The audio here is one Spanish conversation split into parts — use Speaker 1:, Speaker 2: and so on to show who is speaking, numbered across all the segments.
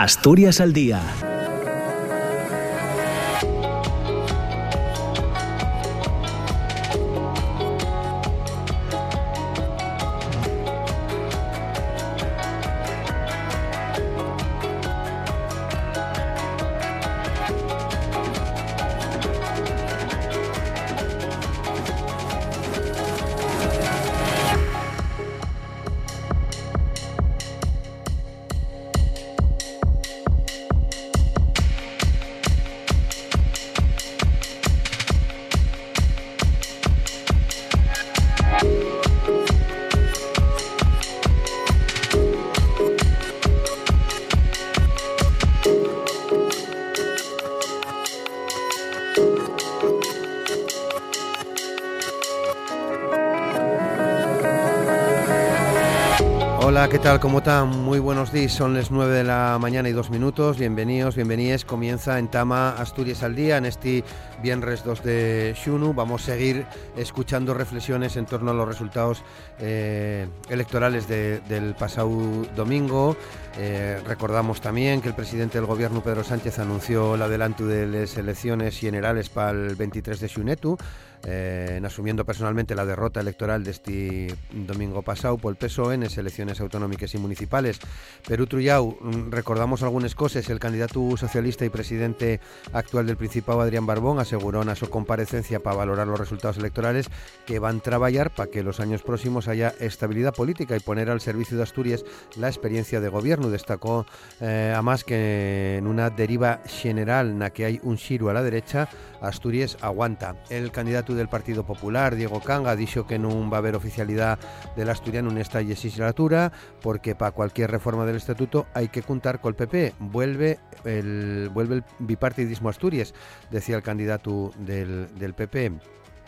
Speaker 1: Asturias al día
Speaker 2: Hola, ¿qué tal? ¿Cómo están? Muy buenos días. Son las 9 de la mañana y dos minutos. Bienvenidos, bienvenidas. Comienza en Tama Asturias al día en este viernes 2 de Xunu. Vamos a seguir escuchando reflexiones en torno a los resultados eh, electorales del pasado domingo. Eh, recordamos también que el presidente del gobierno, Pedro Sánchez, anunció el adelanto de las elecciones generales para el 23 de Xunetu eh, asumiendo personalmente la derrota electoral de este domingo pasado por el PSOE en las elecciones autonómicas y municipales. Perú Trullau, mm, recordamos algunas cosas, el candidato socialista y presidente actual del Principado, Adrián Barbón, aseguró en su comparecencia para valorar los resultados electorales que van a trabajar para que los años próximos haya estabilidad política y poner al servicio de Asturias la experiencia de gobierno. Destacó eh, además que en una deriva general en la que hay un giro a la derecha, Asturias aguanta. El candidato del Partido Popular, Diego Canga, dicho que no va a haber oficialidad del asturiano esta legislatura porque para cualquier reforma del estatuto hay que contar con el PP. Vuelve el, vuelve el bipartidismo Asturias, decía el candidato del, del PP.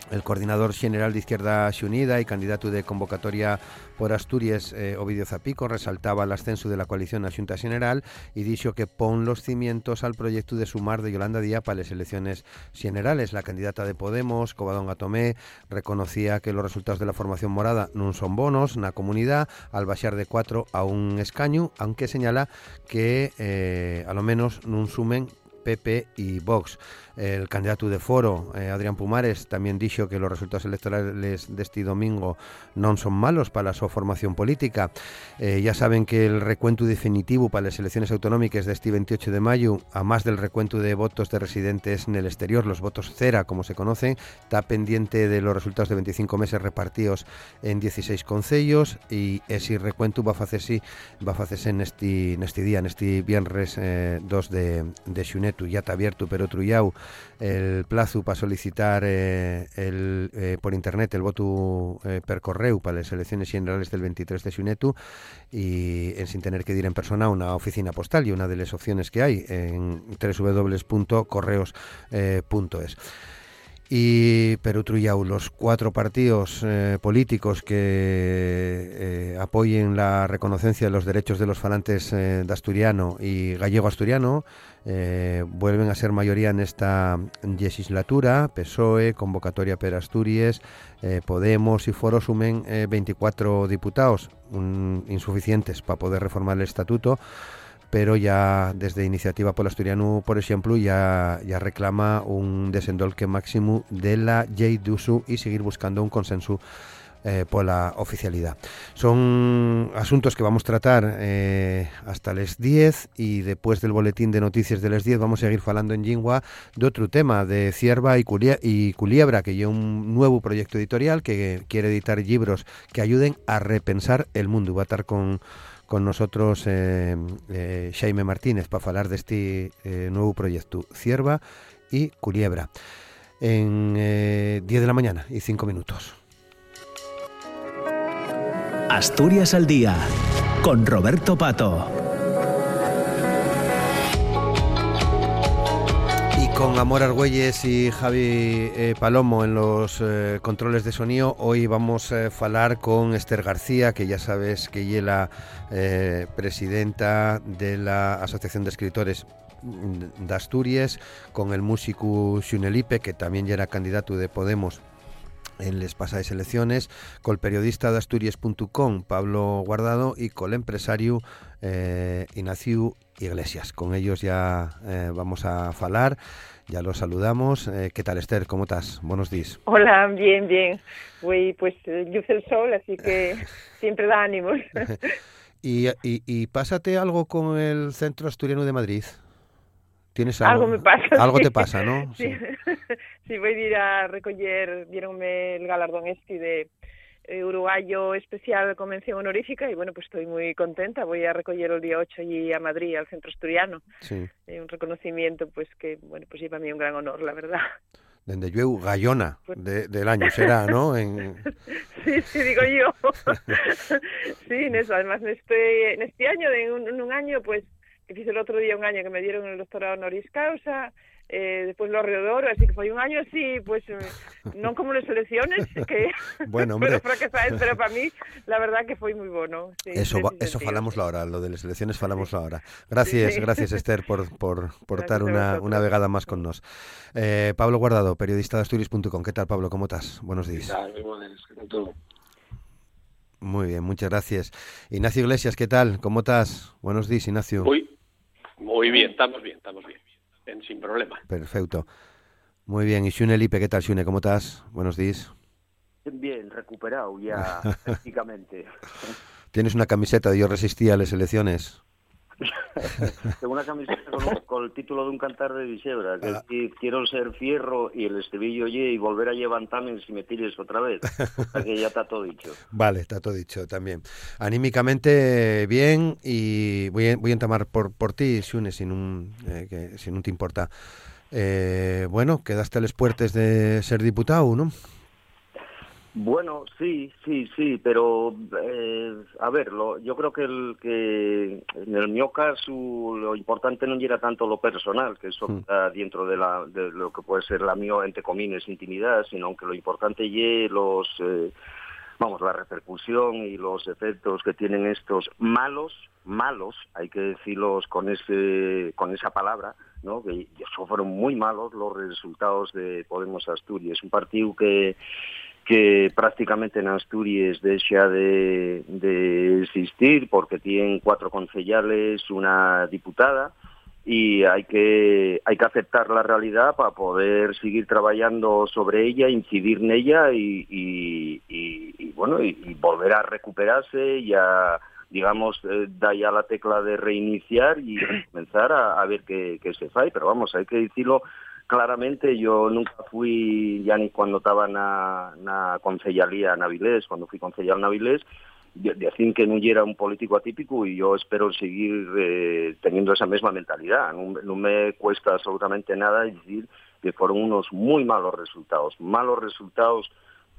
Speaker 2: El coordinador general de Izquierda Unida y candidato de convocatoria por Asturias, eh, Ovidio Zapico, resaltaba el ascenso de la coalición a Junta General y dijo que pon los cimientos al proyecto de sumar de Yolanda Díaz para las elecciones generales. La candidata de Podemos, Covadonga Gatomé, reconocía que los resultados de la formación morada no son bonos la comunidad al bajar de cuatro a un escaño, aunque señala que eh, a lo menos no sumen PP y Vox. El candidato de Foro, eh, Adrián Pumares, también dijo que los resultados electorales de este domingo no son malos para su formación política. Eh, ya saben que el recuento definitivo para las elecciones autonómicas de este 28 de mayo, a más del recuento de votos de residentes en el exterior, los votos cera, como se conocen, está pendiente de los resultados de 25 meses repartidos en 16 concellos y ese recuento va a hacerse, va a hacerse en este, en este día, este viernes 2 eh, de, de Xunetu. Ya está abierto, pero Trullau el plazo para solicitar eh, el, eh, por internet el voto eh, per correo para las elecciones generales del 23 de Xunetu y sin tener que ir en persona a una oficina postal y una de las opciones que hay en www.correos.es y Perú Trullau, los cuatro partidos eh, políticos que eh, apoyen la reconocencia de los derechos de los falantes eh, de asturiano y gallego-asturiano vuelven a ser mayoría en esta legislatura, PSOE, Convocatoria per Asturias, Podemos y Foro sumen 24 diputados, insuficientes para poder reformar el estatuto, pero ya desde Iniciativa por Asturiano, por ejemplo, ya, ya reclama un desendolque máximo de la ley d'uso y seguir buscando un consenso eh, por la oficialidad. Son asuntos que vamos a tratar eh, hasta las 10 y después del boletín de noticias de las 10 vamos a seguir hablando en Jingua de otro tema, de Cierva y, y Culiebra, que lleva un nuevo proyecto editorial que quiere editar libros que ayuden a repensar el mundo. Va a estar con con nosotros eh, eh, Jaime Martínez para hablar de este eh, nuevo proyecto, Cierva y Culiebra, en 10 de la mañana y 5 minutos.
Speaker 1: Asturias al día, con Roberto Pato.
Speaker 2: Con Amor Argüelles y Javi eh, Palomo en los eh, controles de sonido. Hoy vamos a hablar con Esther García, que ya sabes que es la eh, presidenta de la Asociación de Escritores de Asturias, con el músico Xunelipe, que también ya era candidato de Podemos en las pasadas elecciones, con el periodista de Asturias.com, Pablo Guardado, y con el empresario Ignacio Iglesias. Con ellos ya eh, vamos a falar, ya los saludamos. Eh, ¿Qué tal, Esther? ¿Cómo estás? Buenos días.
Speaker 3: Hola, bien, bien. Voy, pues, luce el sol, así que siempre da ánimos.
Speaker 2: y, y, y pásate algo con el Centro Asturiano de Madrid. ¿Tienes algo?
Speaker 3: Algo me pasa.
Speaker 2: Algo
Speaker 3: sí.
Speaker 2: te pasa, ¿no?
Speaker 3: Sí. sí, voy a ir a recoger, dieronme el galardón este de eh, uruguayo especial convención honorífica y bueno, pues estoy muy contenta. Voy a recoger el día 8 allí a Madrid, al Centro Asturiano.
Speaker 2: Sí.
Speaker 3: Eh, un reconocimiento pues que, bueno, pues lleva a mí un gran honor, la verdad.
Speaker 2: Dende llueu gallona de, del año será, ¿no? En...
Speaker 3: Sí, sí, digo yo. sí, en eso. Además, en este, en este año, en un, en un año, pues, que fiz el outro día un año que me dieron el doctorado honoris causa, eh, despois lo Río de Oro, así que foi un año así, pues, eh, non como las elecciones, que
Speaker 2: Bueno, hombre.
Speaker 3: pero para mí, la verdad que foi moi bueno. Sí,
Speaker 2: Eso, va- eso falamos ahora, lo de las elecciones falamos ahora. Gracias,
Speaker 3: Sí, sí.
Speaker 2: gracias Esther por, por, por
Speaker 3: Gracias
Speaker 2: estar una, una vegada más con nos. Eh, Pablo Guardado, periodista de Asturias.com. ¿Qué tal, Pablo? ¿Cómo estás? Buenos días.
Speaker 4: Muy buenas, ¿qué tal todo?
Speaker 2: Muy bien, muchas gracias. Ignacio Iglesias, ¿qué tal? ¿Cómo estás? Buenos días, Ignacio.
Speaker 4: Muy, muy bien, estamos bien, estamos bien, sin problema.
Speaker 2: Perfecto. Muy bien. Y Shune Lipe, ¿qué tal, Shune? ¿Cómo estás? Buenos días.
Speaker 5: Bien, recuperado ya prácticamente.
Speaker 2: ¿Tienes una camiseta de Yo resistí a las elecciones?
Speaker 5: Tengo una camiseta con, un- con el título de un cantar de Dixebra, que
Speaker 2: Ah.
Speaker 5: es quiero ser fierro y el estribillo y volver a levantarme si me tires otra vez. Que ya está todo dicho.
Speaker 2: Vale, está todo dicho también. Anímicamente bien y voy a, voy a entamar por, por ti, Shune, si no, eh, que, si no te importa. Eh, bueno, quedaste a las puertas de ser diputado, ¿no?
Speaker 5: Bueno, sí, sí, sí, pero eh, a ver, lo, yo creo que, el, que en el mío caso lo importante no era tanto lo personal, que eso
Speaker 2: Mm.
Speaker 5: está dentro de, la, de lo que puede ser la mío, entre comillas, intimidad, sino que lo importante ye los, eh, vamos, la repercusión y los efectos que tienen estos malos, malos, hay que decirlos con ese, con esa palabra, ¿no? Que eso fueron muy malos los resultados de Podemos Asturias, un partido que que prácticamente en Asturias deja de, existir porque tienen cuatro concejales, una diputada y hay que hay que aceptar la realidad para poder seguir trabajando sobre ella, incidir en ella y, y, y- y, bueno y, volver a recuperarse y a digamos eh, da ya la tecla de reiniciar y comenzar a, a ver qué, qué se fai, pero vamos, hay que decirlo claramente, yo nunca fui, ya ni cuando estaba na, na concellalía Navilés, cuando fui concejal Navilés, de- decían que no era un político atípico y yo espero seguir eh, teniendo esa misma mentalidad. No me cuesta absolutamente nada decir que fueron unos muy malos resultados, malos resultados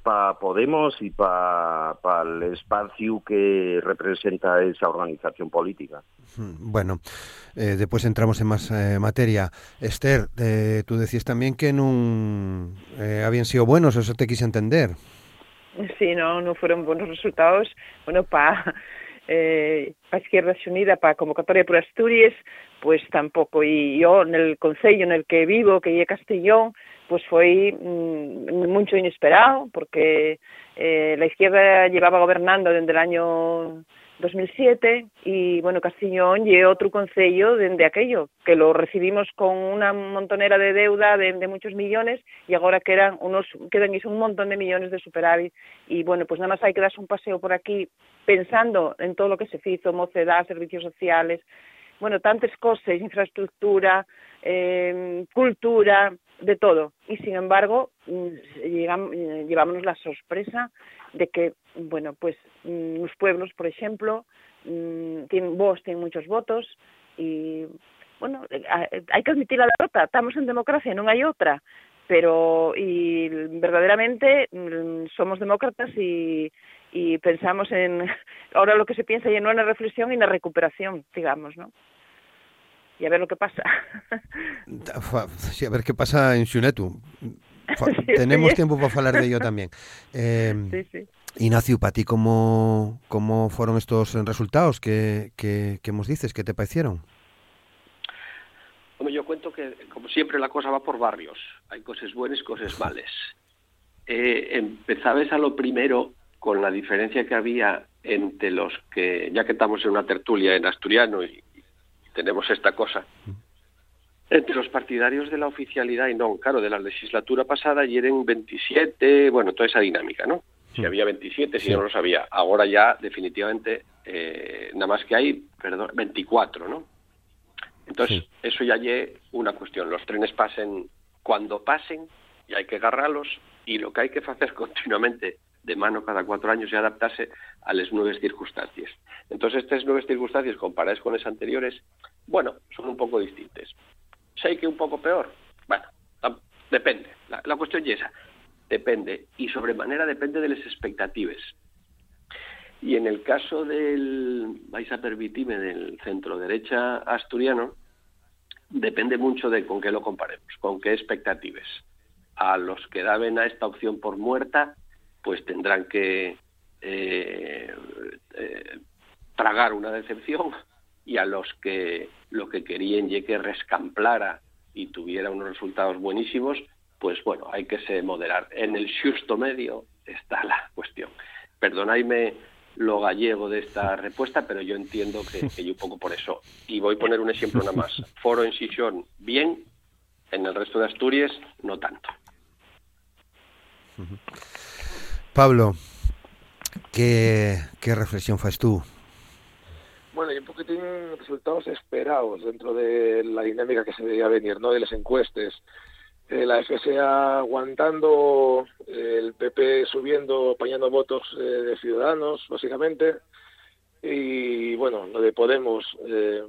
Speaker 5: para Podemos y para el espacio que representa esa organización política.
Speaker 2: Mm, Bueno, eh, después entramos en más eh, materia. Esther, eh, tú decías también que no eh, habían sido buenos, eso te quise entender.
Speaker 3: Sí, no, no fueron buenos resultados. Bueno, para eh, pa Izquierda Unida, para convocatoria por Asturias, pues tampoco. Y yo, en el concello en el que vivo, que es Castellón, pues fue mm, mucho inesperado, porque eh, la izquierda llevaba gobernando desde el año 2007 y bueno, Castellón y otro concello desde aquello, que lo recibimos con una montonera de deuda de, muchos millones y ahora quedan unos quedan un montón de millones de superávit y bueno, pues nada más hay que darse un paseo por aquí pensando en todo lo que se hizo, mocedad, servicios sociales, bueno, tantas cosas, infraestructura, eh, cultura, de todo. Y sin embargo, mm, llegam- eh, llevámonos la sorpresa de que, bueno, pues mm, los pueblos, por ejemplo, mm, tienen voz, tienen muchos votos y, bueno, hay que admitir la derrota. Estamos en democracia, no hay otra. Pero, y verdaderamente mm, somos demócratas y, y pensamos en, ahora lo que se piensa y en una reflexión y en la recuperación, digamos, ¿no? Y a ver lo que pasa.
Speaker 2: Sí, a ver qué pasa en Xunetu.
Speaker 3: Sí,
Speaker 2: Tenemos
Speaker 3: sí.
Speaker 2: tiempo para hablar de ello también. Eh,
Speaker 3: Sí, sí.
Speaker 2: Ignacio, para ti, ¿cómo, ¿cómo fueron estos resultados que, nos dices? ¿Qué te parecieron?
Speaker 4: Hombre, yo cuento que, como siempre, la cosa va por barrios. Hay cosas buenas y cosas malas. Eh, empezabas a lo primero con la diferencia que había entre los que, ya que estamos en una tertulia en asturiano y, tenemos esta cosa entre los partidarios de la oficialidad y no, claro, de la legislatura pasada y eran 27, bueno, toda esa dinámica, ¿no? Si había 27, si no lo sabía. Ahora ya definitivamente eh, nada más que hay, perdón, 24, ¿no? Entonces, eso ya es una cuestión. Los trenes pasen cuando pasen y hay que agarrarlos y lo que hay que hacer continuamente de mano cada cuatro años y adaptarse a las nuevas circunstancias. Entonces, estas nuevas circunstancias comparadas con las anteriores, bueno, son un poco distintas. ¿Sé que un poco peor? Bueno, depende. La, la cuestión es esa. Depende. Y sobremanera depende de las expectativas. Y en el caso del, vais a permitirme, del centro derecha asturiano, depende mucho de con qué lo comparemos, con qué expectativas. A los que daban a esta opción por muerta, pues tendrán que eh, eh, tragar una decepción y a los que lo que querían ya que rescamplara y tuviera unos resultados buenísimos, pues bueno, hay que se moderar. En el justo medio está la cuestión. Perdonadme lo gallego de esta respuesta, pero yo entiendo que, que yo un poco por eso. Y voy a poner un ejemplo nada más. Foro en Sisión, bien, en el resto de Asturias, no tanto.
Speaker 2: Pablo, ¿qué, qué reflexión fas tú?
Speaker 6: Bueno, y un poquitín resultados esperados dentro de la dinámica que se veía venir, ¿no? De las encuestas. Eh, la FSA aguantando, el PP subiendo, apañando votos eh, de Ciudadanos, básicamente. Y bueno, lo de Podemos, eh,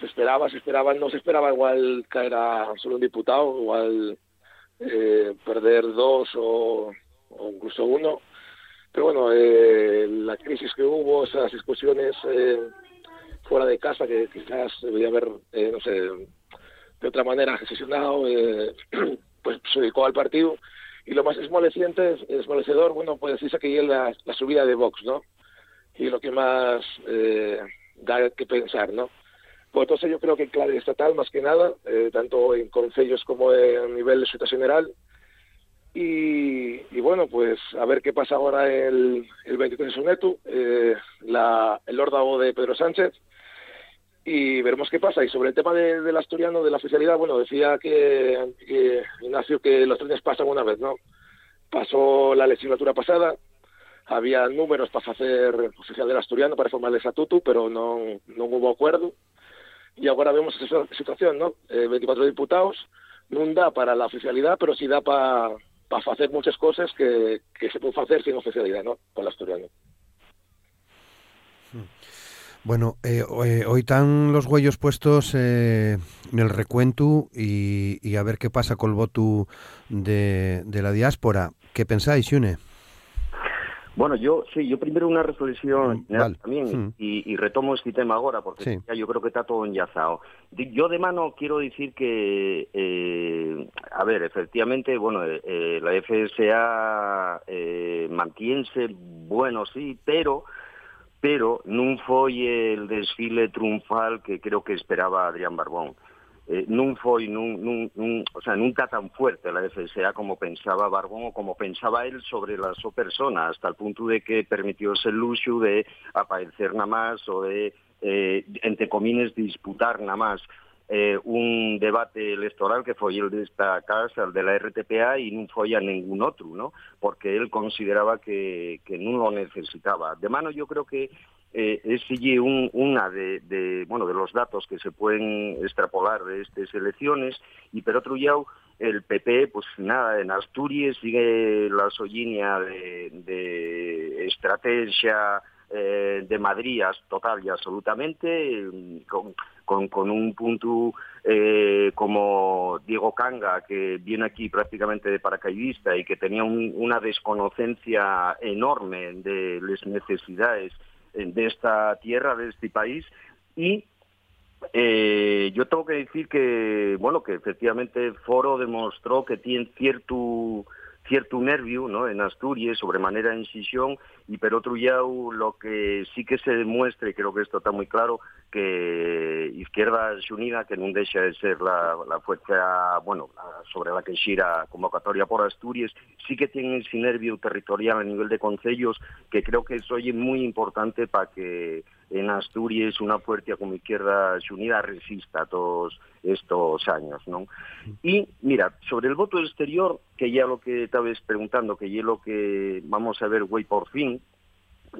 Speaker 6: se esperaba, se esperaba, no se esperaba igual caer a solo un diputado, igual eh, perder dos o, o, incluso uno. Pero bueno, eh, la crisis que hubo, esas discusiones eh, fuera de casa que quizás debería haber, eh, no sé, de otra manera gestionado, eh, pues se dedicó al partido. Y lo más esmoleciente, esmolecedor, bueno, pues decirse que es la, la subida de Vox, ¿no? Y lo que más eh, da que pensar, ¿no? Pues entonces yo creo que clave estatal, más que nada, eh, tanto en concellos como a nivel de situación general. Y, y, bueno, pues a ver qué pasa ahora el, el 23 de Soneto, eh, la, el órdago de Pedro Sánchez, y veremos qué pasa. Y sobre el tema de, del asturiano, de la oficialidad, bueno, decía que, que Ignacio que los trenes pasan una vez, ¿no? Pasó la legislatura pasada, había números para hacer oficial del asturiano, para reformar el estatuto, pero no, no hubo acuerdo y agora vemos esa situación, ¿no? Eh, 24 diputados non dá para la oficialidad, pero sí dá para pa facer muchas cosas que, que se pueden facer sin oficialidad, ¿no? Con la asturiano.
Speaker 2: Bueno, eh, eh, hoy están los huellos puestos eh, en el recuento y, y, a ver qué pasa con el voto de, de la diáspora. ¿Qué pensáis, Yune?
Speaker 5: Bueno, yo sí, yo primero una reflexión mm, vale. también mm. y, y, retomo este tema ahora porque sí. ya yo creo que está todo enlazado. Yo de mano quiero decir que, eh, a ver, efectivamente, bueno, eh, la FSA eh, mantiense, bueno, sí, pero pero non foi el desfile triunfal que creo que esperaba Adrián Barbón. eh, non o sea, nunca tan fuerte la FSA como pensaba Barbón o como pensaba él sobre la su persona, hasta el punto de que permitió ese luxo de aparecer nada más o de, eh, entre comines, disputar nada más eh, un debate electoral que foi el desta casa, el de la RTPA, e non foi a ningún outro, ¿no? porque él consideraba que, que non lo necesitaba. De mano, yo creo que eh, es un, una de, de, bueno, de los datos que se pueden extrapolar de estas elecciones y por otro lado el PP pues nada en Asturias sigue la sollínea de, de estrategia eh, de Madrid total y absolutamente con, con, con un punto eh, como Diego Canga que viene aquí prácticamente de paracaidista y que tenía un, una desconocencia enorme de las necesidades de esta tierra, de este país, y eh, yo tengo que decir que, bueno, que efectivamente Foro demostró que tiene cierto cierto nervio ¿no? en Asturias, sobremanera en Xixón, y por otro lado lo que sí que se demuestra, y creo que esto está muy claro, que Izquierda Unida, que no deja de ser la, fuerza, bueno, sobre la que xira convocatoria por Asturias, sí que tiene ese nervio territorial a nivel de concellos, que creo que es hoy muy importante para que en Asturias una fuerza como Izquierda Unida resista todos estos años, ¿no? Y mira, sobre el voto exterior, que ya lo que estabas preguntando, que ya lo que vamos a ver güey por fin,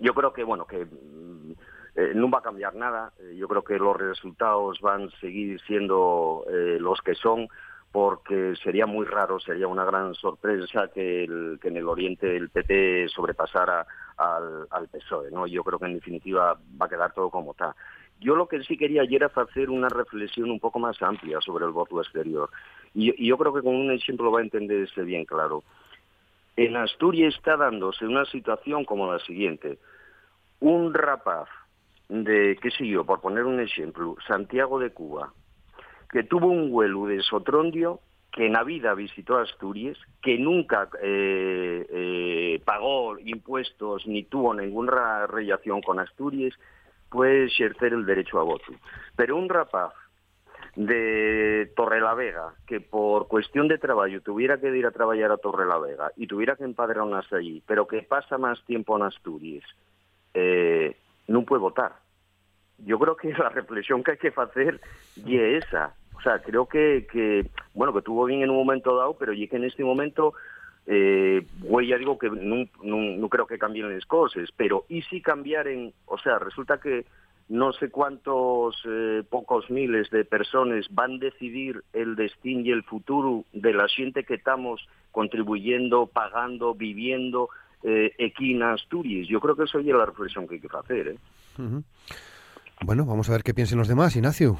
Speaker 5: yo creo que, bueno, que mm, eh, no va a cambiar nada. Eh, yo creo que los resultados van a seguir siendo eh, los que son porque sería muy raro, sería una gran sorpresa que, en el Oriente el PP sobrepasara al, PSOE. ¿no? Yo creo que en definitiva va a quedar todo como está. Yo lo que sí quería ayer era hacer una reflexión un poco más amplia sobre el voto exterior. Y, yo creo que con un ejemplo va a entenderse bien claro. En Asturias está dándose una situación como la siguiente. Un rapaz de, qué sé yo, por poner un ejemplo, Santiago de Cuba, que tuvo un vuelo de Sotrondio, que en la vida visitó Asturias, que nunca eh, eh, pagó impuestos ni tuvo ninguna relación con Asturias, puede ejercer el derecho a voto. Pero un rapaz de Torrelavega que por cuestión de trabajo tuviera que ir a trabajar a Torrelavega y tuviera que empadronarse allí, pero que pasa más tiempo en Asturias, eh, no puede votar yo creo que la reflexión que hay que hacer y es esa. O sea, creo que, que, bueno, que tuvo bien en un momento dado, pero y que en este momento, eh, ya digo que no, no, creo que cambien las cosas, pero y si cambiaren, o sea, resulta que no sé cuántos eh, pocos miles de personas van a decidir el destino y el futuro de la gente que estamos contribuyendo, pagando, viviendo eh, aquí Asturias. Yo creo que eso es la reflexión que hay que hacer. ¿eh?
Speaker 2: Bueno, vamos a ver qué piensan los demás, Ignacio.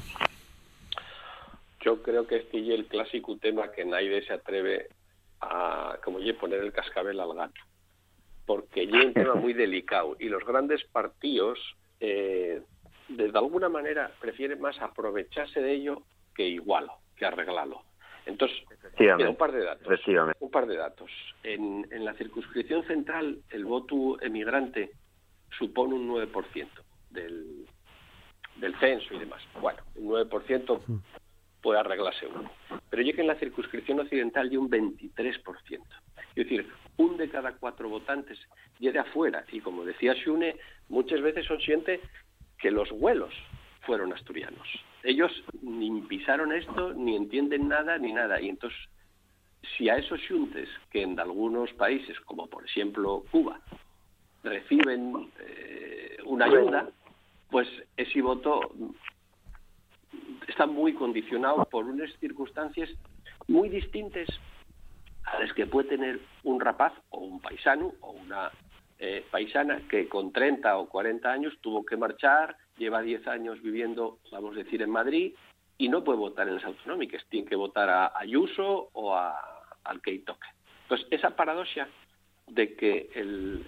Speaker 4: Yo creo que este es el clásico tema que nadie se atreve a, como ye, poner el cascabel al gato. Porque es un tema muy delicado y los grandes partidos, eh, de alguna manera, prefieren más aprovecharse de ello que igualo, que arreglarlo. Entonces, un par de datos. Un par de datos. En, en la circunscripción central, el voto emigrante supone un 9% del, del censo y demás. Bueno, un 9% puede arreglarse uno. Pero llega en la circunscripción occidental y un 23%. Es decir, un de cada cuatro votantes de afuera. Y como decía Shune, muchas veces son siente que los vuelos fueron asturianos. Ellos ni pisaron esto, ni entienden nada, ni nada. Y entonces, si a esos xuntes, que en algunos países, como por ejemplo Cuba, reciben eh, una ayuda, pues ese voto está muy condicionado por unas circunstancias muy distintas a las que puede tener un rapaz o un paisano o una eh, paisana que con 30 o 40 años tuvo que marchar, lleva 10 años viviendo, vamos a decir, en Madrid y no puede votar en las autonómicas, tiene que votar a Ayuso o a, al que toque. Entonces, esa paradoja de que el,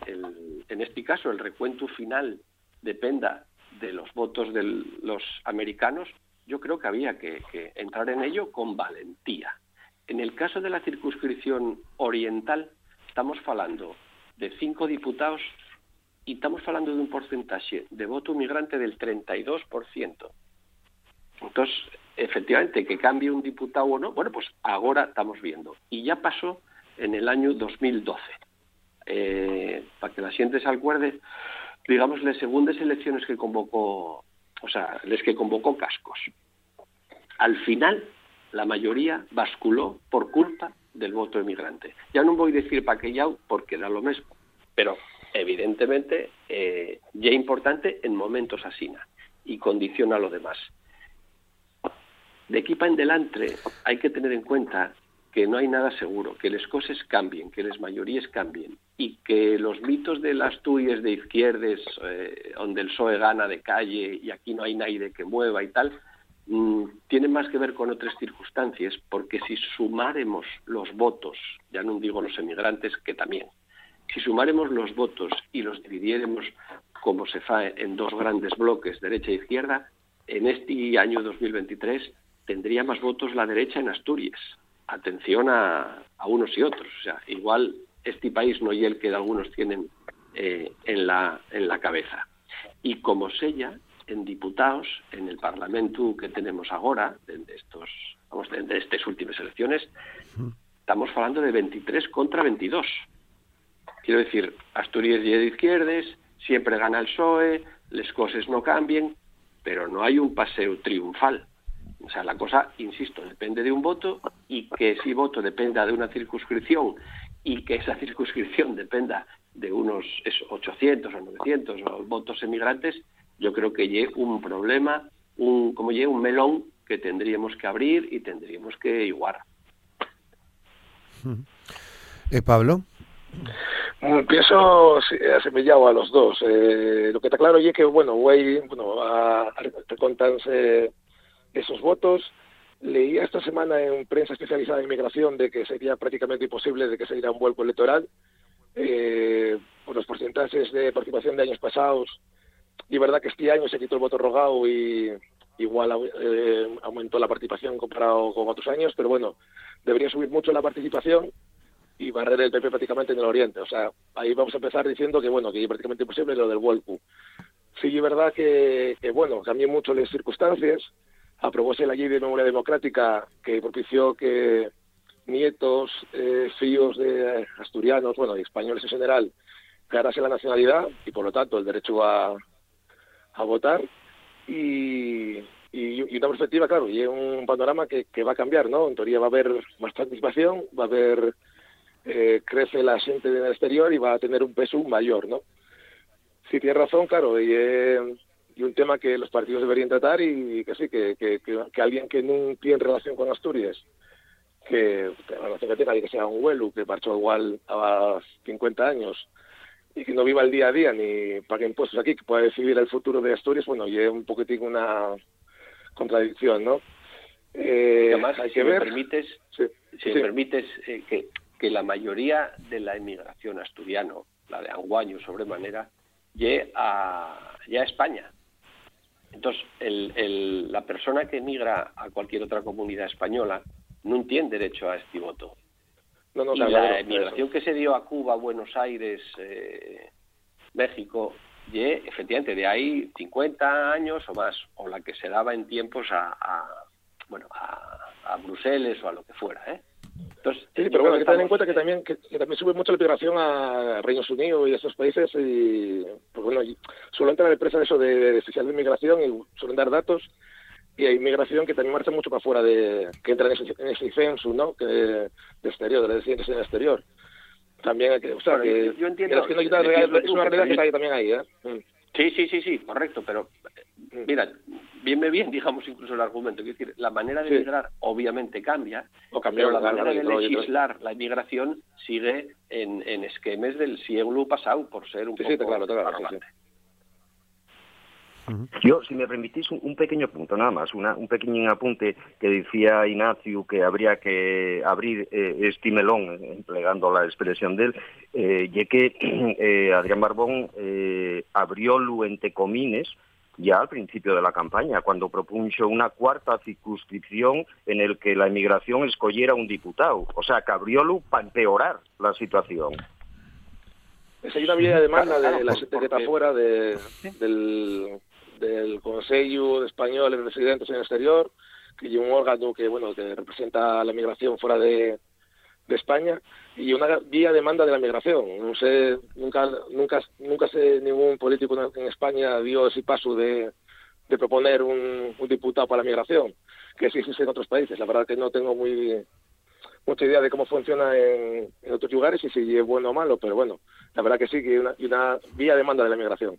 Speaker 4: en este caso el recuento final dependa de los votos de los americanos, yo creo que había que, entrar en ello con valentía. En el caso de la circunscripción oriental, estamos hablando de cinco diputados y estamos hablando de un porcentaje de voto migrante del 32%. Entonces, efectivamente, que cambie un diputado o no, bueno, pues ahora estamos viendo. Y ya pasó en el año 2012. Eh, para que la gente se acuerde, digamos, las segundas elecciones que convocó, o sea, les que convocó Cascos. Al final, la mayoría basculó por culpa del voto emigrante. Ya no voy a decir ya, porque da lo mismo, pero evidentemente eh, ya importante en momentos así y condiciona lo demás. De aquí en delante hay que tener en cuenta que no hay nada seguro, que las cosas cambien, que las mayorías cambien y que los mitos de las tuyas de izquierdes, eh, donde el PSOE gana de calle y aquí no hay nadie que mueva y tal, mm, tienen más que ver con otras circunstancias, porque si sumáremos los votos, ya no digo los emigrantes, que también, si sumáremos los votos y los dividiéramos como se fa en dos grandes bloques, derecha e izquierda, en este año 2023 tendría más votos la derecha en Asturias, atención a, unos y otros. O sea, igual este país no es el que algunos tienen eh, en, la, en la cabeza. Y como sella, en diputados, en el Parlamento que tenemos ahora, de, estos, vamos, de, estas últimas elecciones, estamos hablando de 23 contra 22. Quiero decir, Asturias y de izquierdes, siempre gana el PSOE, las cosas no cambien, pero no hay un paseo triunfal. O sea, la cosa, insisto, depende de un voto y que ese voto dependa de una circunscripción y que esa circunscripción dependa de unos 800 o 900 votos emigrantes, yo creo que lleve un problema, un, como lleve un melón que tendríamos que abrir y tendríamos que igualar.
Speaker 2: ¿Eh, Pablo?
Speaker 6: Mm, pienso asemillado a los dos. Eh, lo que está claro es que, bueno, güey, bueno, a, a contarse esos votos. Leía esta semana en prensa especializada en inmigración de que sería prácticamente imposible de que se diera un vuelco electoral eh, por los porcentajes de participación de años pasados. Y verdad que este año se quitó el voto rogado y igual eh, aumentó la participación comparado con otros años, pero bueno, debería subir mucho la participación y barrer el PP prácticamente en el Oriente. O sea, ahí vamos a empezar diciendo que bueno, que es prácticamente imposible lo del vuelco. Sí, es verdad que, que bueno, cambió mucho las circunstancias, aprobóse la ley de memoria democrática que propició que nietos, eh, de asturianos, bueno, y españoles en general, ganase la nacionalidad y por lo tanto el derecho a, a votar y, y, una perspectiva, claro, y un panorama que, que va a cambiar, ¿no? En teoría va a haber más participación, va a haber, eh, crece la gente en el exterior y va a tener un peso mayor, ¿no? Si tiene razón, claro, y eh, y un tema que los partidos deberían tratar y que sí, que, que, que, alguien que no tiene relación con Asturias, que, que la relación que tenga y que sea un huelu, que marchó igual a 50 años y que no viva el día a día ni pague impuestos aquí, que pueda decidir el futuro de Asturias, bueno, y es un poquitín una contradicción, ¿no?
Speaker 4: Eh, además, hay que si ver... Me permites, si me permites eh, que, que la mayoría de la inmigración asturiano, la de Anguaño sobremanera, llegue a, ya a España. Entonces, el, la persona que emigra a cualquier otra comunidad española no tiene derecho a este voto. No, no, y la emigración que se dio a Cuba, Buenos Aires, eh, México, y efectivamente de ahí 50 años o más, o la que se daba en tiempos a, a bueno a, a Bruselas o a lo que fuera, ¿eh?
Speaker 6: Entonces, sí, pero bueno, hay que tener en cuenta que también, que, también sube mucho la migración a Reinos Unidos y a esos países y, pues bueno, suelen entrar empresas eso de, de oficial de inmigración y suelen dar datos y hay inmigración que también marcha mucho para afuera de, que entra en ese, en ese censo, ¿no? Que de, exterior, de los residentes en el exterior. También hay que, o sea, que,
Speaker 4: yo, entiendo,
Speaker 6: que, es una realidad que está ahí también ahí, ¿eh? Mm.
Speaker 4: Sí, sí, sí, sí, correcto, pero mm. mira, bien bien, digamos, incluso el argumento. Es decir, la manera de emigrar obviamente cambia, o pero la manera de legislar la inmigración sigue en, en esquemas del siglo pasado, por ser un poco
Speaker 6: claro, claro,
Speaker 5: Yo, si me permitís, un, pequeño punto nada más, una, un pequeño apunte que decía Ignacio que habría que abrir eh, este melón, eh, empleando la expresión de él, eh, ya que eh, Adrián Barbón eh, abriólo entre comines ya al principio de la campaña, cuando propuso una cuarta circunscripción en el que la emigración escogiera un diputado. O sea, que abriólo para empeorar la situación.
Speaker 6: Esa es una vía de demanda de la gente que está fuera de, del del Consejo de Españoles Residentes en el Exterior, que es un órgano que bueno que representa la migración fuera de, de España y una vía demanda de la migración. No sé, nunca nunca nunca sé ningún político en España dio ese paso de, de proponer un, un diputado para la migración, que sí existe en otros países. La verdad que no tengo muy mucha idea de cómo funciona en, en otros lugares y si es bueno o malo, pero bueno, la verdad que sí que hay una, una vía demanda de la migración.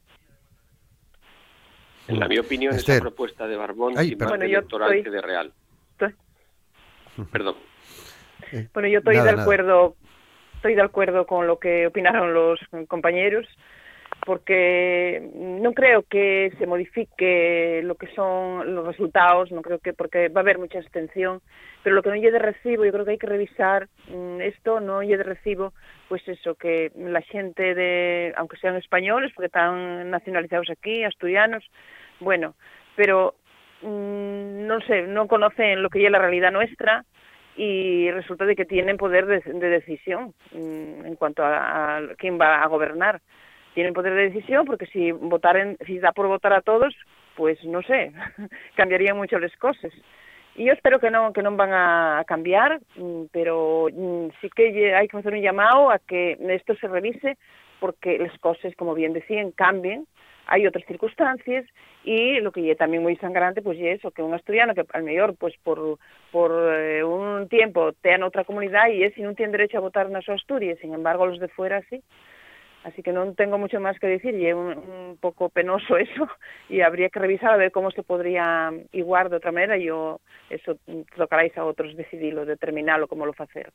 Speaker 4: En la mi opinión, esa propuesta de Barbón es más electoral que de real. Perdón.
Speaker 3: Bueno, yo estoy de acuerdo, estoy de acuerdo con lo que opinaron los compañeros, porque no creo que se modifique lo que son los resultados, no creo que porque va a haber mucha extensión, pero lo que no llegue de recibo, yo creo que hay que revisar mm, esto, no llegue de recibo, pues eso, que la gente de, aunque sean españoles, porque están nacionalizados aquí, asturianos, bueno, pero mmm, no sé, no conocen lo que es la realidad nuestra y resulta de que tienen poder de, de decisión mmm, en cuanto a, quién va a gobernar. Tienen poder de decisión porque si votaren, si da por votar a todos, pues no sé, cambiarían mucho las cosas. Y yo espero que no que no van a cambiar, mm, pero mm, sí que hay que hacer un llamado a que esto se revise porque las cosas, como bien decían, cambien hai outras circunstancias e lo que é tamén moi sangrante pois é eso, que un asturiano que al mellor pois por, eh, un tiempo ten outra comunidade e ese non ten derecho a votar na súa Asturias, sin embargo los de fuera sí. Así que non tengo mucho máis que decir e é un, un pouco penoso eso e habría que revisar a ver como se podría iguar de outra maneira e o, eso tocaráis a outros decidirlo, determinarlo como lo facer.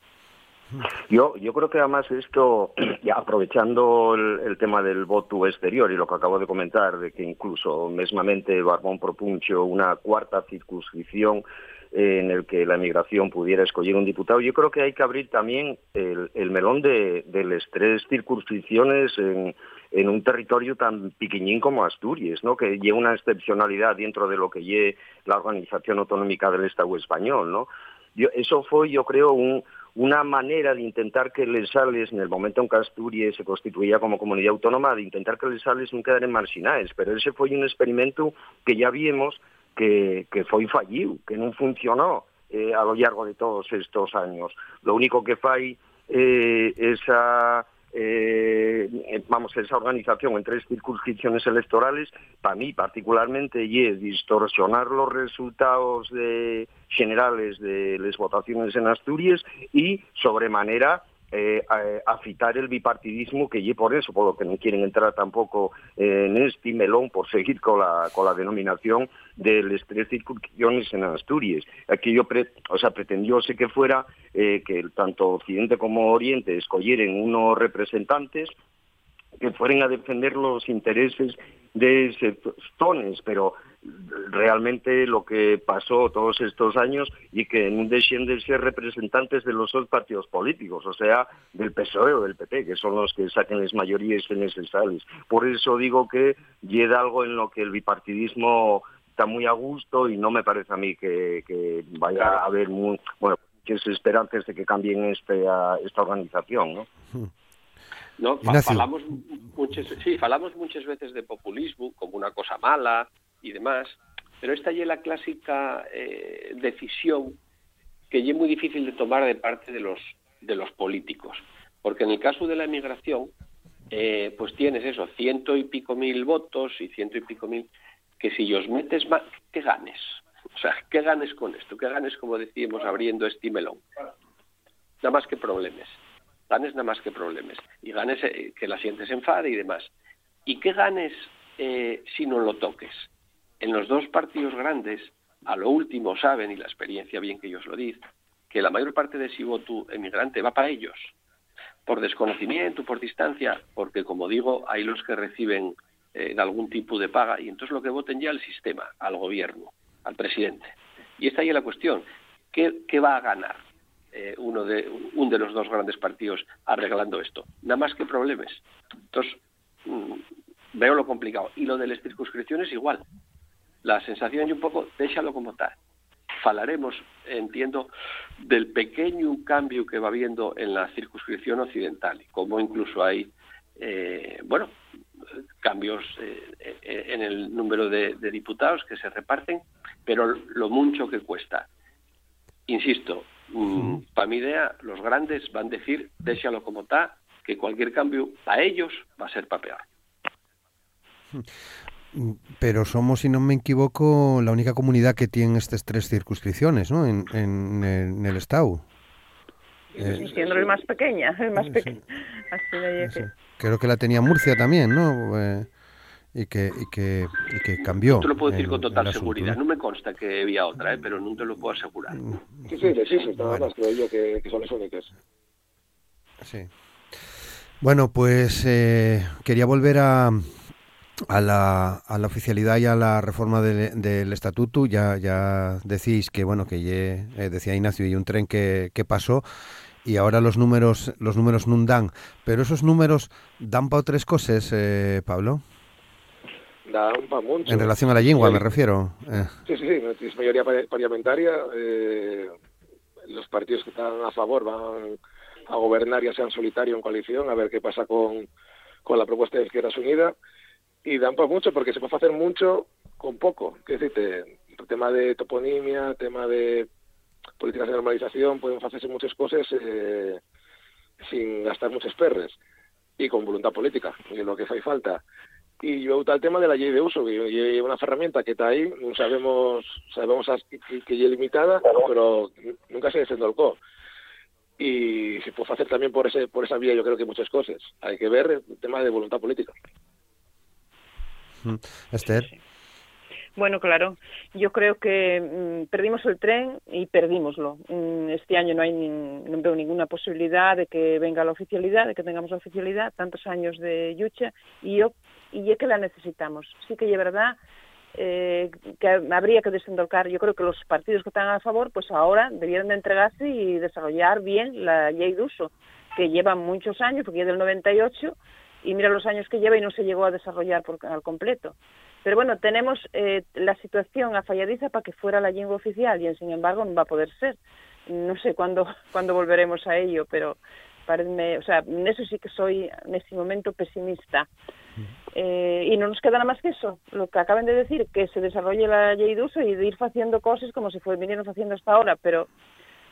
Speaker 5: Yo, yo creo que además esto, ya aprovechando el, el, tema del voto exterior y lo que acabo de comentar, de que incluso mesmamente Barbón propuncho una cuarta circunscripción en el que la emigración pudiera escoger un diputado. Yo creo que hay que abrir también el, el melón de, de las tres circunscripciones en, en un territorio tan piquiñín como Asturias, ¿no? que lleva una excepcionalidad dentro de lo que lleva la Organización Autonómica del Estado español. ¿no? Yo, eso fue, yo creo, un, una manera de intentar que les sales, en el momento en que Asturias se constituía como comunidad autónoma, de intentar que les sales no quedaren marginales, pero ese fue un experimento que ya vimos que, que foi que non funcionou eh, a lo largo de todos estos años. Lo único que fai eh, esa eh, vamos, esa organización en tres circunscripciones electorales, para mí particularmente, y es distorsionar los resultados generales de las votaciones en Asturias y sobremanera eh, a, citar el bipartidismo que y por eso, por lo que no quieren entrar tampoco en este melón por seguir con la, con la denominación de las tres circunscripciones en Asturias. Aquí yo, pre, o sea, pretendióse que fuera eh, que tanto Occidente como Oriente escogieran unos representantes que fueran a defender los intereses de sectores, pero realmente lo que pasó todos estos años y que dejen de ser representantes de los dos partidos políticos, o sea, del PSOE o del PP, que son los que saquen las mayorías necesarias. Por eso digo que llega algo en lo que el bipartidismo está muy a gusto y no me parece a mí que, que vaya a haber muy, bueno, muchas esperanzas de que cambien este, esta organización, ¿no?
Speaker 4: No, falamos muchas, sí, falamos muchas veces de populismo como una cosa mala, y demás, pero esta ya es la clásica eh, decisión que ya es muy difícil de tomar de parte de los, de los políticos. Porque en el caso de la emigración, eh, pues tienes eso, ciento y pico mil votos y ciento y pico mil, que si los metes más, ¿qué ganes? O sea, ¿qué ganes con esto? ¿Qué ganes, como decíamos, abriendo este melón? Nada más que problemas. Ganes nada más que problemas. Y ganes eh, que la sientes enfade y demás. ¿Y qué ganes si no lo toques? En los dos partidos grandes, a lo último saben, y la experiencia bien que ellos lo dicen, que la mayor parte de ese voto emigrante va para ellos, por desconocimiento, por distancia, porque como digo, hay los que reciben eh, algún tipo de paga y entonces lo que voten ya al sistema, al gobierno, al presidente. Y esta ahí es la cuestión, ¿qué, qué va a ganar eh, uno de, un de los dos grandes partidos arreglando esto? Nada más que problemas. Entonces, mm, veo lo complicado. Y lo de las circunscripciones igual la sensación y un poco, déxalo como tal. Falaremos, entiendo, del pequeño cambio que va habiendo en la circunscripción occidental, como incluso hay, eh, bueno, cambios eh, en el número de, diputados que se reparten, pero lo mucho que cuesta. Insisto, mmm, para mi idea, los grandes van a decir, déxalo como tal, que cualquier cambio a ellos va a ser para peor.
Speaker 2: Pero somos, si no me equivoco, la única comunidad que tiene estas tres circunscripciones, ¿no? En, en, en el Estado.
Speaker 3: Eh, siendo el más pequeña, el más pequeña.
Speaker 2: Sí. Creo que la tenía Murcia también, ¿no? Eh, y que, y que, y que cambió.
Speaker 4: No te lo puedo decir con total seguridad. ¿no? me consta que había otra, ¿eh? pero no te lo puedo asegurar.
Speaker 6: Mm. Sí, sí, sí, sí nada bueno. más creo yo que, que, son las únicas.
Speaker 2: Sí. Bueno, pues eh, quería volver a, a la, a la oficialidad y a la reforma del, del estatuto ya ya decís que bueno que ye, eh, decía Ignacio y un tren que, que pasó y ahora los números los números no dan pero esos números dan para otras cosas eh, Pablo
Speaker 6: dan para mucho
Speaker 2: en relación a la lengua me refiero eh.
Speaker 6: sí sí sí es mayoría parlamentaria eh, los partidos que están a favor van a gobernar ya sean solitario o en coalición a ver qué pasa con, con la propuesta de Izquierdas Unidas y dan para mucho porque se puede hacer mucho con poco. Decirte, el tema de toponimia, tema de políticas de normalización, pueden hacerse muchas cosas eh, sin gastar muchas perres y con voluntad política, y lo que hace falta. Y yo el tema de la ley de uso, que es una herramienta que está ahí, sabemos sabemos que, es limitada, pero nunca se desenvolcó. Y se puede hacer también por ese por esa vía, yo creo que muchas cosas. Hay que ver el tema de voluntad política.
Speaker 2: Mm. Esther.
Speaker 3: Bueno, claro. Yo creo que mm, perdimos el tren y perdimoslo. Mm, este año no hay no veo ninguna posibilidad de que venga la oficialidad, de que tengamos la oficialidad, tantos años de lucha y yo y es que la necesitamos. Sí que es verdad eh, que habría que desendolcar. Yo creo que los partidos que están a favor, pues ahora debieran de entregarse y desarrollar bien la ley de que lleva muchos años, porque es del 98 y mira los años que lleva y no se llegó a desarrollar por, al completo. Pero bueno, tenemos eh, la situación afalladiza para que fuera la lengua oficial y, sin embargo, no va a poder ser. No sé cuándo, cuándo volveremos a ello, pero parece, o sea, en eso sí que soy en este momento pesimista. Eh, y no nos queda nada más que eso, lo que acaban de decir, que se desarrolle la ley de uso y de ir haciendo cosas como si fue, vinieron haciendo hasta ahora, pero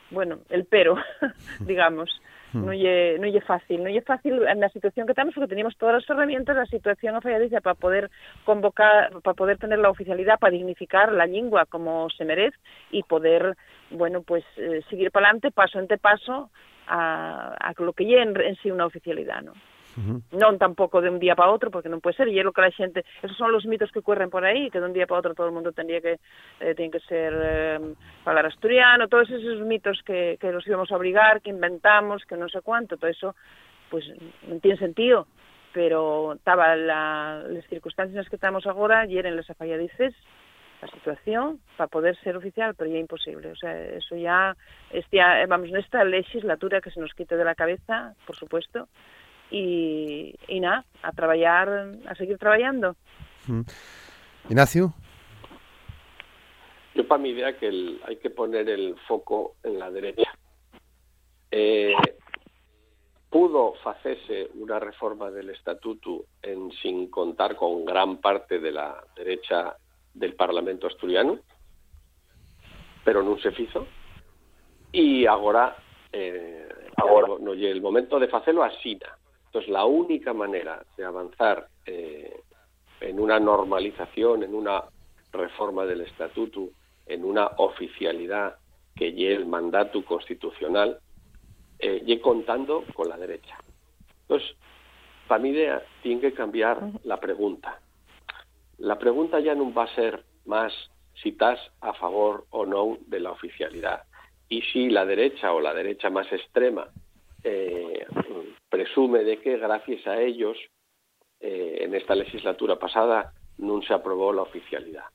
Speaker 3: bueno, el pero, digamos. Hmm. no es no fácil, no es fácil en la situación que estamos porque teníamos todas las herramientas, la situación afalladiza para poder convocar, para poder tener la oficialidad, para dignificar la lengua como se merece y poder, bueno, pues eh, seguir para adelante paso ante paso a, a lo que llegue en, en sí una oficialidad, ¿no? Non tampouco de un día para outro, porque non pode ser, e é lo que a xente, esos son os mitos que corren por aí, que de un día para outro todo o mundo tendría que eh, que ser eh, asturiano, todos esos mitos que, que nos íbamos a obrigar, que inventamos, que non sei cuánto, todo eso, pues non tiene sentido, pero estaba la, las circunstancias que estamos agora y eran las afalladices la situación para poder ser oficial, pero ya imposible. O sea, eso ya, este, vamos, en esta legislatura que se nos quite de la cabeza, por supuesto, y, y nada, a trabajar, a seguir trabajando.
Speaker 2: Mm. Ignacio.
Speaker 4: Yo para mi idea que el, hay que poner el foco en la derecha. Eh, pudo hacerse una reforma del estatuto en, sin contar con gran parte de la derecha del Parlamento asturiano, pero no se hizo. Y ahora, eh, ahora no, el momento de hacerlo así. Entonces, la única manera de avanzar eh, en una normalización, en una reforma del estatuto, en una oficialidad que lleve el mandato constitucional, eh, y contando con la derecha. Entonces, para mi idea, tiene que cambiar la pregunta. La pregunta ya no va a ser más si estás a favor o no de la oficialidad. Y si la derecha o la derecha más extrema eh, presume de que gracias a ellos eh, en esta legislatura pasada no se aprobó la oficialidad.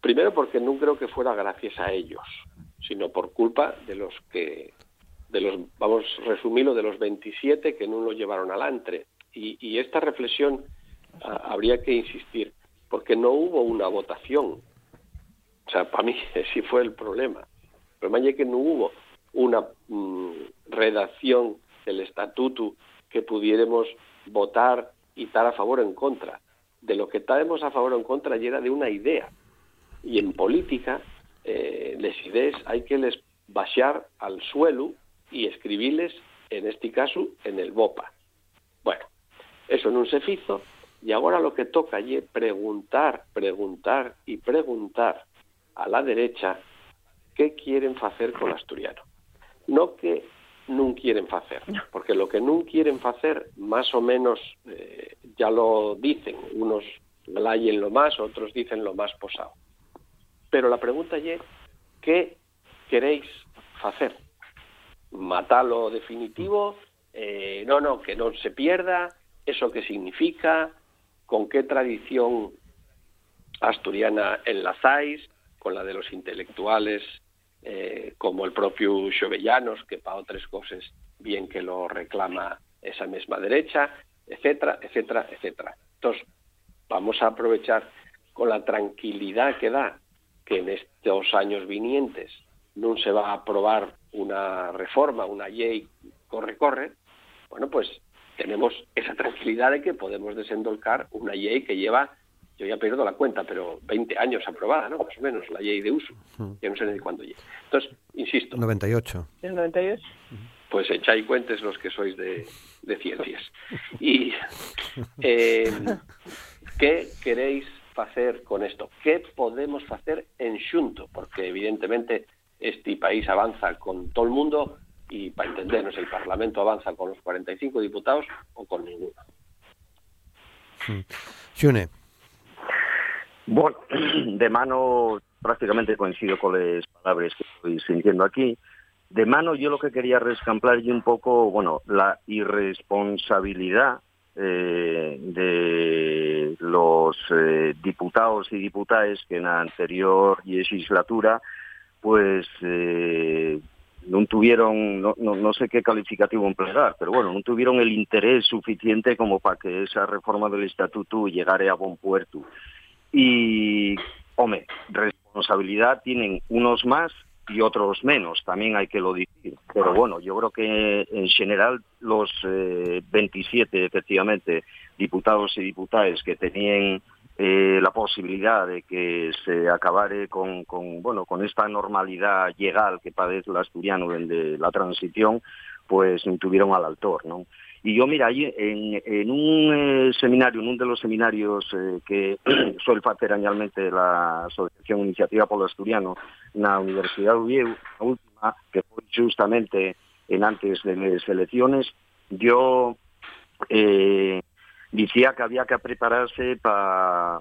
Speaker 4: Primero porque no creo que fuera gracias a ellos, sino por culpa de los que, de los, vamos a resumirlo, de los 27 que no lo llevaron al antre. Y, esta reflexión ah, habría que insistir, porque no hubo una votación. O sea, para mí sí fue el problema. El problema es que no hubo una mm, redacción del estatuto que pudiéramos votar y estar a favor o en contra. De lo que estábamos a favor o en contra y era de una idea. Y en política, eh, les ideas hay que les baixar al suelo y escribirles, en este caso, en el BOPA. Bueno, eso no se hizo y ahora lo que toca es preguntar, preguntar y preguntar a la derecha qué quieren hacer con asturiano. No que no quieren hacer, porque lo que no quieren hacer, más o menos eh, ya lo dicen, unos glayen lo más, otros dicen lo más posado. Pero la pregunta es, ¿qué queréis hacer? ¿Matarlo definitivo? Eh, no, no, que no se pierda, ¿eso qué significa? ¿Con qué tradición asturiana enlazáis? ¿Con la de los intelectuales eh, como el propio Xovellanos, que para otras cosas bien que lo reclama esa misma derecha, etcétera, etcétera, etcétera. Entonces, vamos a aprovechar con la tranquilidad que da que en estos años vinientes no se va a aprobar una reforma, una ley corre-corre, bueno, pues tenemos esa tranquilidad de que podemos desendolcar una ley que lleva yo ya pierdo la cuenta, pero 20 años aprobada, ¿no? Más o menos, la ley de uso. Ya no sé ni cuándo llegue. Entonces, insisto.
Speaker 2: 98.
Speaker 3: ¿Es 98?
Speaker 4: pues echáis cuentes los que sois de, ciencias. Y eh, ¿qué queréis hacer con esto? ¿Qué podemos hacer en xunto? Porque evidentemente este país avanza con todo el mundo y para entendernos el Parlamento avanza con los 45 diputados o con ninguno.
Speaker 2: Xune.
Speaker 5: Bueno, de mano prácticamente coincido con las palabras que estoy sintiendo aquí. De mano yo lo que quería rescamplar y un poco, bueno, la irresponsabilidad eh, de los eh, diputados y diputadas que en la anterior legislatura pues eh, no tuvieron, no, no, no, sé qué calificativo emplear, pero bueno, no tuvieron el interés suficiente como para que esa reforma del estatuto llegara a buen puerto. Y, hombre, responsabilidad tienen unos más y otros menos, también hay que lo decir. Pero bueno, yo creo que en general los 27, eh, efectivamente, diputados y diputadas que tenían eh, la posibilidad de que se acabare con, bueno, con esta normalidad legal que padece el asturiano desde la transición, pues tuvieron al autor, ¿no? Y yo, mira, en, en un eh, seminario, en uno de los seminarios eh, que suele hacer anualmente la Asociación Iniciativa el Asturiano en la Universidad de Uvieu, la última, que fue justamente en antes de las elecciones, yo eh, decía que había que prepararse para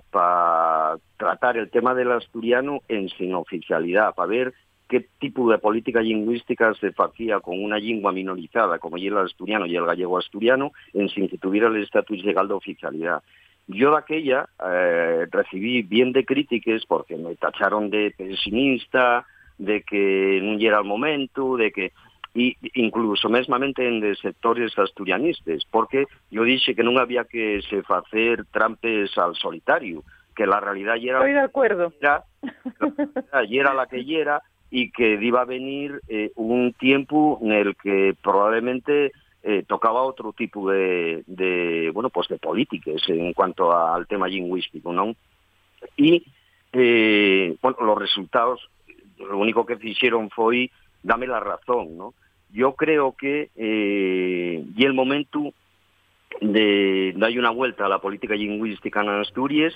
Speaker 5: tratar el tema del asturiano en sin oficialidad, para ver qué tipo de política lingüística se hacía con una lengua minorizada como el asturiano y el gallego asturiano en sin que tuviera el estatus legal de oficialidad. Yo de aquella eh, recibí bien de críticas porque me tacharon de pesimista, de que no era el momento, de que y incluso mesmamente en de sectores asturianistas, porque yo dije que no había que se hacer trampes al solitario, que la realidad ya era...
Speaker 3: Estoy de acuerdo.
Speaker 5: Era, era la que era y que iba a venir eh, un tiempo en el que probablemente eh, tocaba otro tipo de, de, bueno pues de políticas en cuanto al tema lingüístico no y eh, bueno los resultados lo único que hicieron fue dame la razón no yo creo que y el momento de dar una vuelta a la política lingüística en Asturias,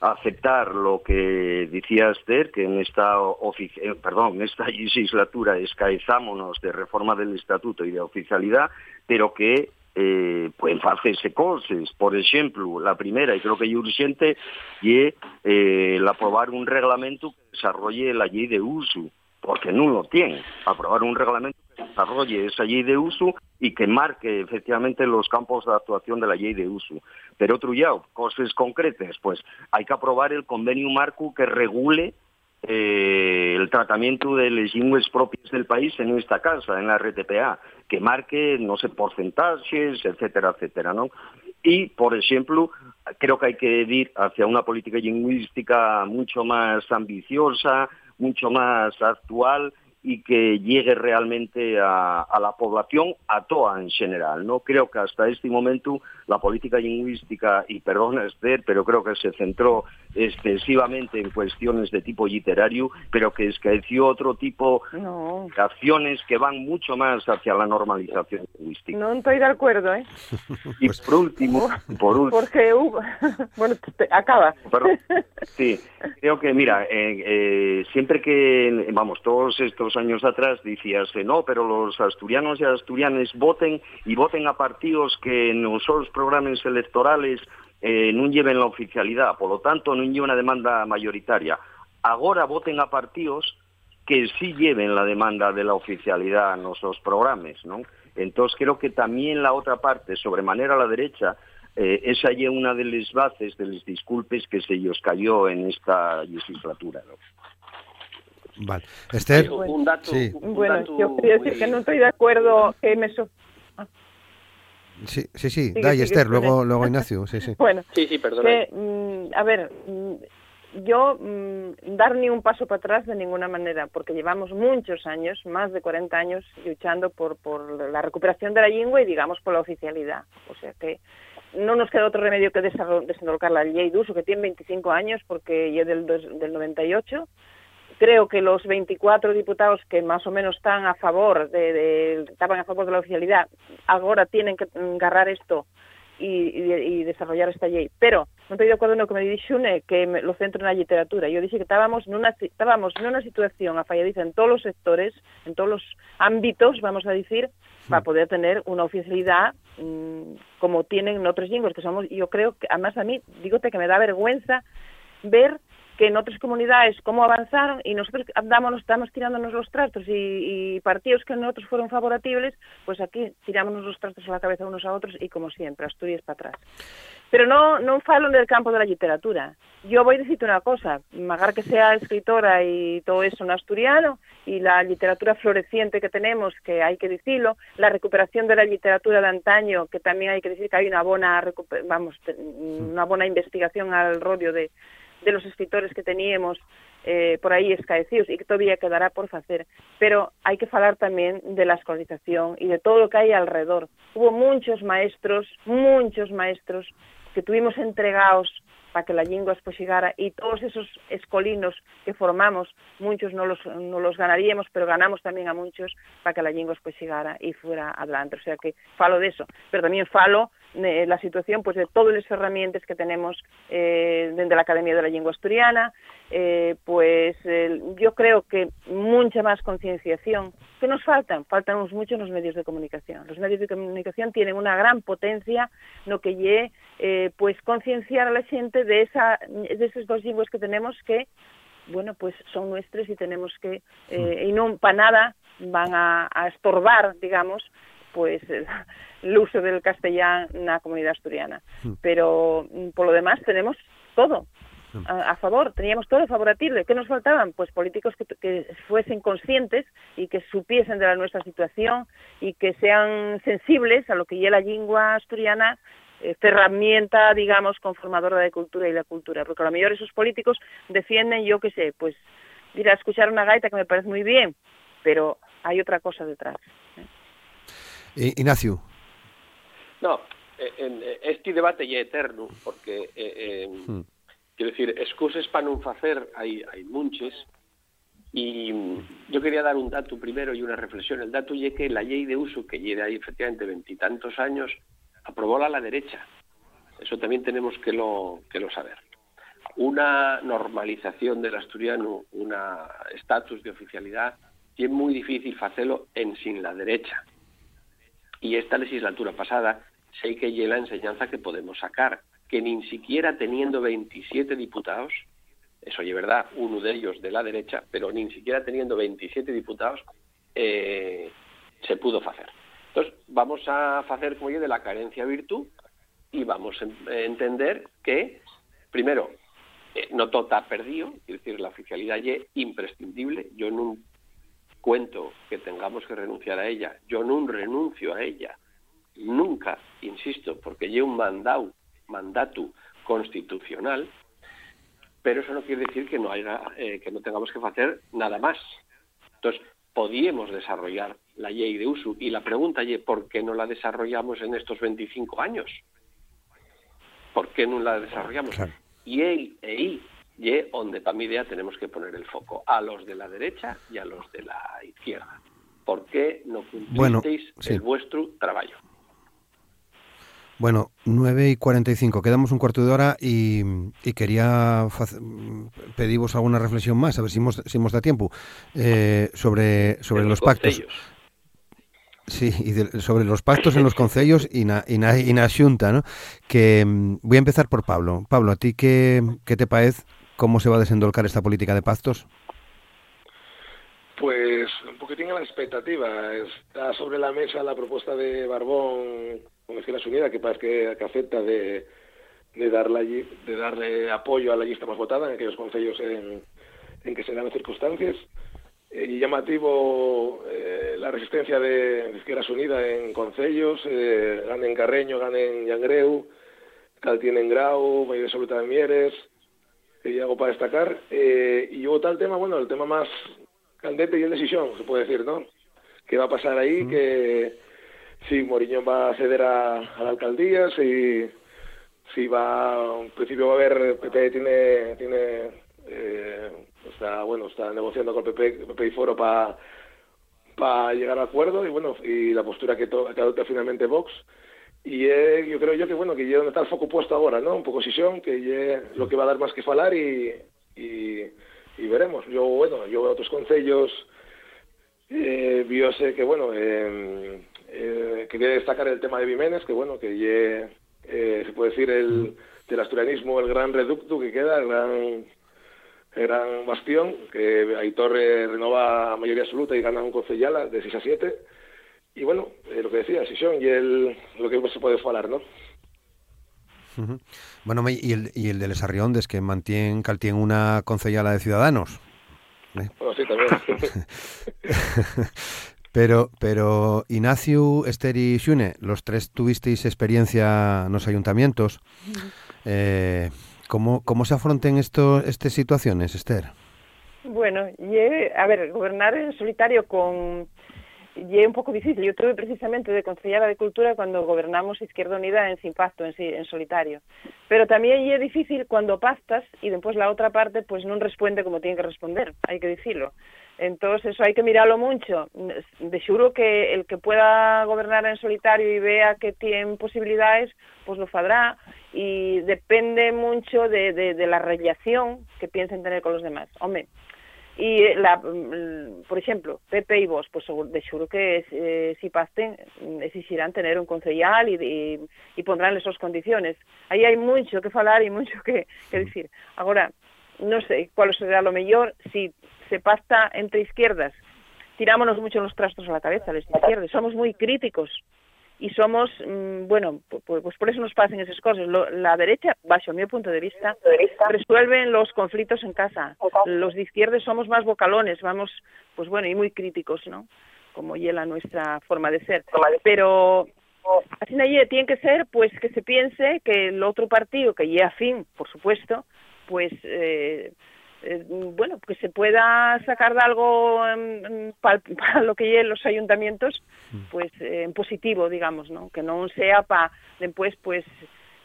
Speaker 5: aceptar lo que decía Esther, que en esta, eh, perdón, en esta legislatura escaezámonos de reforma del estatuto y de oficialidad, pero que eh, pueden hacerse cosas. Por ejemplo, la primera, y creo que es urgente, y eh, el aprobar un reglamento que desarrolle la ley de uso, porque no lo tiene. Aprobar un reglamento desarrolle esa ley de uso y que marque efectivamente los campos de actuación de la ley de uso. Pero otro ya, cosas concretas, pues hay que aprobar el convenio marco que regule eh, el tratamiento de las lenguas propias del país en esta casa, en la RTPA, que marque, no sé, porcentajes, etcétera, etcétera, ¿no? Y, por ejemplo, creo que hay que ir hacia una política lingüística mucho más ambiciosa, mucho más actual y que llegue realmente a, la población, a toda en general. No creo que hasta este momento la política lingüística, y perdona Esther, pero creo que se centró excesivamente en cuestiones de tipo literario, pero que escaeció otro tipo de acciones que van mucho más hacia la normalización lingüística.
Speaker 3: No estoy de acuerdo, ¿eh?
Speaker 5: Y por último, por último...
Speaker 3: Porque hubo... bueno, acaba.
Speaker 5: sí, creo que, mira, eh, eh, siempre que, vamos, todos estos años atrás decías, no, pero los asturianos y asturianes voten y voten a partidos que en los programas electorales eh, no lleven la oficialidad, por lo tanto no lleven una demanda mayoritaria. Ahora voten a partidos que sí lleven la demanda de la oficialidad en nuestros programas, ¿no? Entonces creo que también la otra parte, sobremanera a la derecha, eh, esa es una de las bases de los disculpes que se ellos cayó en esta legislatura. ¿no?
Speaker 2: Vale. Esther.
Speaker 3: Un dato, bueno, yo quería decir que no estoy de acuerdo que me...
Speaker 2: Sí, sí, sí, Esther, luego, luego Ignacio, sí, sí.
Speaker 3: Bueno,
Speaker 4: sí, sí, perdona.
Speaker 3: Mm, a ver, mm, yo mm, dar ni un paso para atrás de ninguna manera, porque llevamos muchos años, más de 40 años, luchando por, por la recuperación de la lengua y, digamos, por la oficialidad. O sea que no nos queda otro remedio que desarrollar la ley de uso, que tiene 25 años, porque yo del, del 98 creo que los 24 diputados que más o menos están a favor de, de estaban a favor de la oficialidad agora tienen que agarrar isto e, e, e desarrollar esta lei. Pero non estou de acordo no que me dixune que me, lo centro na literatura. Eu dixo que estábamos nunha, estábamos nunha situación afalladiza en todos os sectores, en todos os ámbitos, vamos a dicir, para poder tener unha oficialidad mmm, como tienen noutros lingües, que somos, yo creo que, además a mí, dígote que me da vergüenza ver que en otras comunidades cómo avanzaron y nosotros andamos, estamos tirándonos los trastos y, y partidos que en otros fueron favorables, pues aquí tiramos los trastos a la cabeza unos a otros y como siempre, Asturias para atrás. Pero no, no falo del campo de la literatura. Yo voy a decirte una cosa, magar que sea escritora y todo eso en asturiano y la literatura floreciente que tenemos, que hay que decirlo, la recuperación de la literatura de antaño, que también hay que decir que hay una buena, vamos, una buena investigación al rollo de de los escritores que teníamos eh, por aí escaecidos e que todavía quedará por facer. Pero hai que falar tamén de la escolarización e de todo o que hai alrededor. Hubo muchos maestros, muchos maestros que tuvimos entregados para que la lingua llegara y todos esos escolinos que formamos, muchos no los, no los ganaríamos, pero ganamos también a muchos para que la lingua llegara y fuera adelante. O sea que falo de eso, pero también falo de la situación pues de todas las herramientas que tenemos eh, desde la Academia de la Lengua Asturiana, eh, pues eh, yo creo que mucha más concienciación, que nos faltan, faltan mucho los medios de comunicación. Los medios de comunicación tienen una gran potencia, no que lle eh, pues concienciar a la gente de, esa, de esos dos lenguas que tenemos que, bueno, pues son nuestras y tenemos que, eh, y no para nada van a, a estorbar, digamos, pues el, el uso del castellano en la comunidad asturiana. Pero por lo demás tenemos todo a, a, favor, teníamos todo favorable. ¿Qué nos faltaban? Pues políticos que, que, fuesen conscientes y que supiesen de la nuestra situación y que sean sensibles a lo que ya la lengua asturiana herramienta, digamos, conformadora de cultura y la cultura, porque a lo mejor esos políticos defienden, yo qué sé, pues ir a escuchar una gaita que me parece muy bien, pero hay otra cosa detrás.
Speaker 2: ¿eh? Ignacio.
Speaker 4: No, en, este debate ya eterno, porque, eh, eh, hmm. quiero decir, excusas para non facer hay, hay munches, y yo quería dar un dato primero y una reflexión. El dato es que la ley de uso, que lleva ahí efectivamente veintitantos años, aprobóla la derecha. Eso también tenemos que lo, que lo saber. Una normalización del asturiano, un estatus de oficialidad, y es muy difícil hacerlo en sin la derecha. Y esta legislatura pasada sé que hay la enseñanza que podemos sacar, que ni siquiera teniendo 27 diputados, eso es verdad, uno de ellos de la derecha, pero ni siquiera teniendo 27 diputados, eh, se pudo hacer. Entonces, vamos a hacer como yo de la carencia virtud y vamos a entender que, primero, eh, no todo está perdido, es decir, la oficialidad es imprescindible. Yo no cuento que tengamos que renunciar a ella, yo no renuncio a ella, nunca, insisto, porque lleva un mandado, mandato constitucional, pero eso no quiere decir que no haya, eh, que no tengamos que hacer nada más. Entonces, podíamos desarrollar la ley de uso. Y la pregunta es, ¿por qué no la desarrollamos en estos 25 años? ¿Por qué no la desarrollamos? Y ahí, y donde para mi idea tenemos que poner el foco, a los de la derecha y a los de la izquierda. ¿Por qué no cumplisteis el vuestro trabajo?
Speaker 2: Bueno, 9 y 45, quedamos un cuarto de hora y, y quería pediros alguna reflexión más, a ver si hemos, si hemos da tiempo, eh, sobre, sobre los, los pactos. Sí, y de, sobre los pactos en los concellos y na, y na, y na xunta, ¿no? Que mm, voy a empezar por Pablo. Pablo, ¿a ti qué, qué te parece? ¿Cómo se va a desendolcar esta política de pactos?
Speaker 6: Pues un poquitín a la expectativa. Está sobre la mesa la propuesta de Barbón con Izquierda Unida, que parece que, acepta de, de, darle, darle apoyo a la lista más votada en aquellos concellos en, en que se dan circunstancias. Eh, y llamativo eh, la resistencia de, de Izquierda Unida en concellos, eh, ganen Carreño, ganen Yangreu, Caltien en Grau, Valle de Soluta de Mieres, y algo para destacar. Eh, y luego tal tema, bueno, el tema más candente y el decisión, se puede decir, ¿no? ¿Qué va a pasar ahí? Mm. Que si Moriñón va a ceder a, a la alcaldía, si, si va, en principio va a haber, PP tiene, tiene eh, está, bueno, está negociando con el PP, PP y Foro para para llegar a acuerdo y bueno y la postura que, que adopta finalmente Vox y yo creo yo que bueno que ya donde está el foco puesto ahora no un poco sesión que lo que va a dar más que falar y, y, veremos yo bueno yo veo otros concellos eh, sé que bueno eh, eh, quería destacar el tema de Vimenes que bueno que ye, eh, se puede decir el del asturianismo el gran reducto que queda el gran gran bastión, que Aitor renova mayoría absoluta y gana un concejala de 6 a 7. Y bueno, eh, lo que decía, Sison y el, lo que se puede hablar, ¿no?
Speaker 2: Bueno, y el, y el de Les Arriondes, que mantiene, tiene una concejala de Ciudadanos.
Speaker 6: ¿eh? Bueno, sí, también.
Speaker 2: pero, pero Ignacio, Esther y Xune, los tres tuvisteis experiencia en los ayuntamientos. Eh, ¿Cómo, cómo se afronten estas situaciones, Esther?
Speaker 3: Bueno, a ver, gobernar en solitario con y es un poco difícil. Yo tuve precisamente de concejala de Cultura cuando gobernamos Izquierda Unida en sin pacto, en, en solitario. Pero también es difícil cuando pastas y después la otra parte pues no responde como tiene que responder, hay que decirlo. Entonces eso hay que mirarlo mucho. De seguro que el que pueda gobernar en solitario y vea que tiene posibilidades, pues lo fará y depende mucho de, de, la relación que piensen tener con los demás. Hombre, y la, mm, por ejemplo, Pepe y vos, pues de seguro que eh, si pasten exigirán tener un concejal y, y, pondrán esas condiciones. Ahí hay mucho que hablar y mucho que, que decir. Ahora, no sé cuál será lo mejor si se pasta entre izquierdas. Tirámonos mucho los trastos a la cabeza, las izquierdas. Somos muy críticos y somos, mm, bueno, pues, por eso nos pasan esas cosas. la derecha, bajo mi punto de vista, resuelven los conflictos en casa. Los de izquierda somos más vocalones, vamos, pues bueno, y muy críticos, ¿no? Como hiela nuestra forma de ser. Pero así tiene que ser, pues que se piense que el otro partido, que lleva fin, por supuesto, pues eh, eh, bueno, que se pueda sacar de algo para, lo que lleven los ayuntamientos, mm. pues eh, en positivo, digamos, ¿no? Que no sea para después, pues,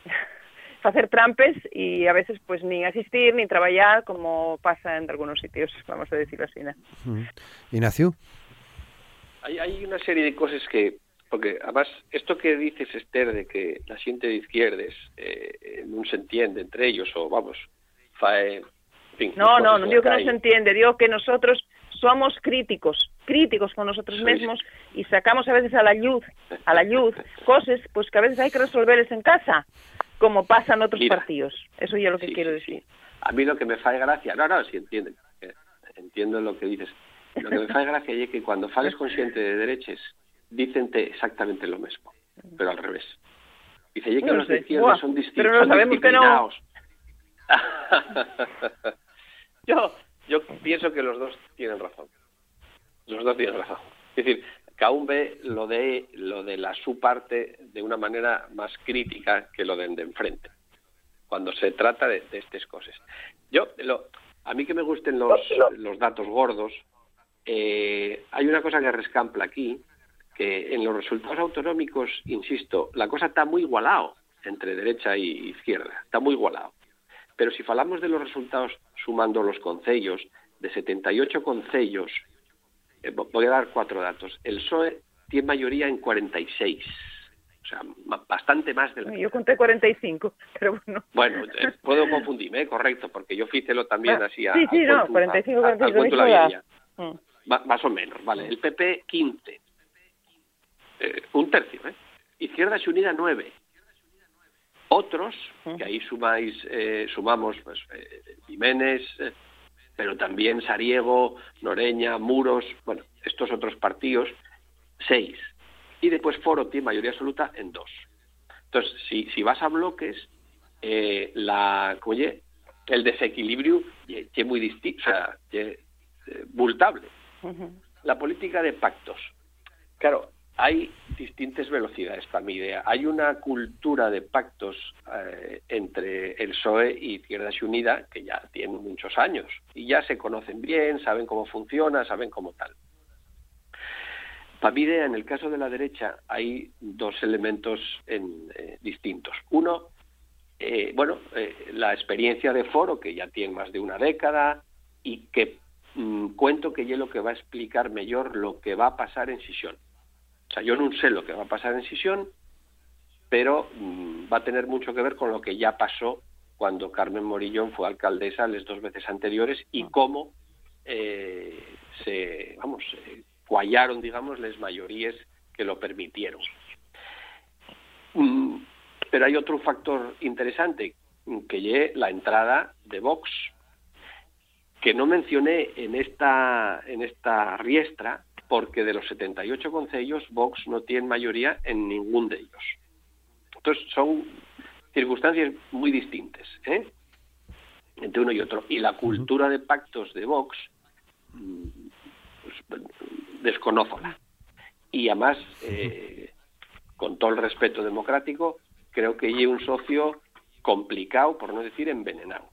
Speaker 3: hacer trampes y a veces, pues, ni asistir ni trabajar, como pasa en algunos sitios, vamos a decirlo así, ¿no?
Speaker 2: Mm. Ignacio.
Speaker 4: Hay, hay una serie de cosas que porque además esto que dices Esther de que la gente de izquierdas eh, no se entiende entre ellos o vamos fae
Speaker 3: no, no, no digo que no se entiende, digo que nosotros somos críticos, críticos con nosotros mismos y sacamos a veces a la luz, a la luz, cosas pues que a veces hay que resolverles en casa, como pasa en otros partidos. Eso es lo que quiero decir.
Speaker 4: A mí lo que me fae gracia, no, no, sí entienden, eh, entiendo lo que dices. Lo que me fae gracia es que cuando fales consciente de derechos, dicente exactamente lo mismo, pero al revés. Dice, que los de izquierda son distintos, pero no sabemos que no. yo, pienso que los dos tienen razón. Los dos tienen razón. Es decir, uno ve lo de, lo de la su parte de una manera más crítica que lo de, enfrente, cuando se trata de, estas cosas. Yo, lo, a mí que me gusten los, los datos gordos, eh, hay una cosa que rescampla aquí, que en los resultados autonómicos, insisto, la cosa está muy igualado entre derecha y izquierda, está muy igualado. Pero si falamos de los resultados sumando los concellos, de 78 concellos, eh, voy a dar cuatro datos. El PSOE tiene mayoría en 46. O sea, bastante más de la
Speaker 3: Yo conté 45, pero bueno.
Speaker 4: Bueno, eh, puedo confundirme, ¿eh? correcto, porque yo fícelo también
Speaker 3: ah,
Speaker 4: así a,
Speaker 3: Sí, sí, no, 45, 45.
Speaker 4: la mm. Más o menos, vale. El PP, 15. un tercio, ¿eh? Izquierda Unida, 9. Otros, que ahí sumáis, eh, sumamos pues, eh, Jiménez, eh, pero también Sariego, Noreña, Muros, bueno, estos otros partidos, seis. Y después Foro tiene mayoría absoluta en dos. Entonces, si, si vas a bloques, la, oye, el desequilibrio es muy distinto, o sea, es multable. La política de pactos. Claro, hay distintas velocidades para mi idea. Hay una cultura de pactos eh, entre el PSOE y Izquierdas Unida que ya tiene muchos años y ya se conocen bien, saben cómo funciona, saben cómo tal. Para mi idea, en el caso de la derecha, hay dos elementos eh, distintos. Uno, eh, bueno, la experiencia de foro, que ya tiene más de una década, y que mm, cuento que es lo que va a explicar mejor lo que va a pasar en Sisión. O sea, yo no sé lo que va a pasar en Sisión, pero mm, va a tener mucho que ver con lo que ya pasó cuando Carmen Morillón fue alcaldesa las dos veces anteriores y cómo eh, se, vamos, eh, cuallaron, digamos, las mayorías que lo permitieron. Mm, pero hay otro factor interesante, que es la entrada de Vox, que no mencioné en esta, en esta riestra, porque de los 78 concellos, Vox no tiene mayoría en ningún de ellos. Entonces, son circunstancias muy distintas ¿eh? entre uno y otro. Y la cultura de pactos de Vox, pues, desconózola. Y además, eh, con todo el respeto democrático, creo que hay un socio complicado, por no decir envenenado.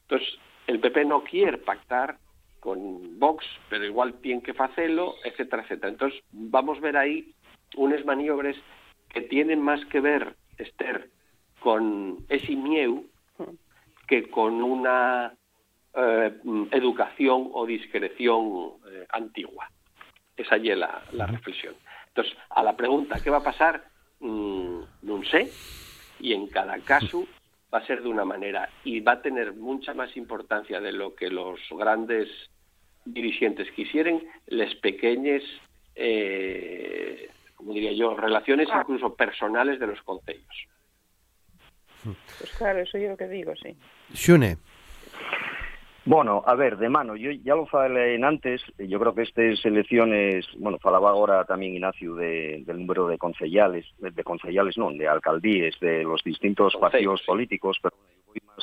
Speaker 4: Entonces, el PP no quiere pactar con Vox, pero igual tiene que hacerlo, etcétera, etcétera. Entonces, vamos a ver ahí unas maniobras que tienen más que ver, Esther, con ese miedo que con una eh, educación o discreción eh, antigua. Esa es la, la reflexión. Entonces, a la pregunta, ¿qué va a pasar? Mm, no sé, y en cada caso va a ser de una manera y va a tener mucha más importancia de lo que los grandes dirigentes quisieran, las pequeñas, eh, como diría yo, relaciones ah. incluso personales de los concellos.
Speaker 3: Pues claro, eso yo lo que digo, sí.
Speaker 2: Xune.
Speaker 5: Bueno, a ver, de mano, yo ya lo falei antes, yo creo que estas elecciones, bueno, falaba ahora también Ignacio de, del número de concejales, de, de concejales no, de alcaldíes, de los distintos partidos políticos, pero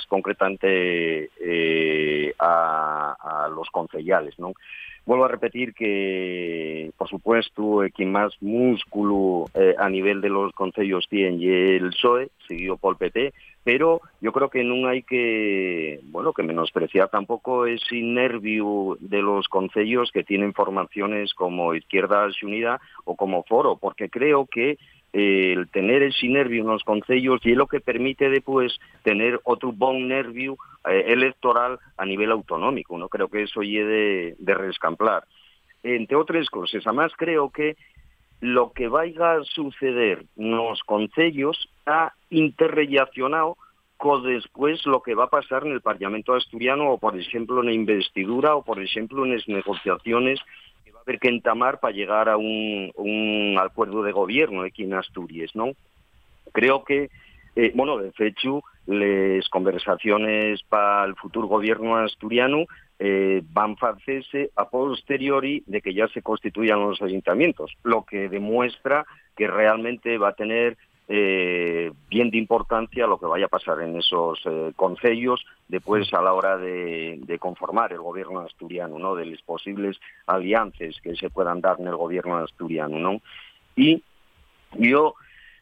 Speaker 5: concretamente eh, a, los concejales, ¿no? Vuelvo a repetir que, por supuesto, eh, quien más músculo eh, a nivel de los concellos tiene el PSOE, seguido por el PT, pero yo creo que no hay que, bueno, que menospreciar tampoco ese nervio de los concellos que tienen formaciones como Izquierda Unida o como Foro, porque creo que el tener ese en los concellos y es lo que permite después tener otro buen nervio eh, electoral a nivel autonómico. No creo que eso llegue de, rescamplar. Entre otras cosas, además creo que lo que vaya a suceder en los concellos ha interrelacionado con después lo que va a pasar en el Parlamento asturiano o, por ejemplo, en la investidura o, por ejemplo, en las negociaciones que entamar para llegar a un, un acuerdo de gobierno aquí en Asturias, ¿no? Creo que, eh, bueno, de hecho, las conversaciones para el futuro gobierno asturiano eh, van a hacerse a posteriori de que ya se constituyan los ayuntamientos, lo que demuestra que realmente va a tener eh, bien de importancia lo que vaya a pasar en esos eh, concellos después a la hora de, conformar el gobierno asturiano, ¿no? De las posibles alianzas que se puedan dar en el gobierno asturiano, ¿no? Y yo,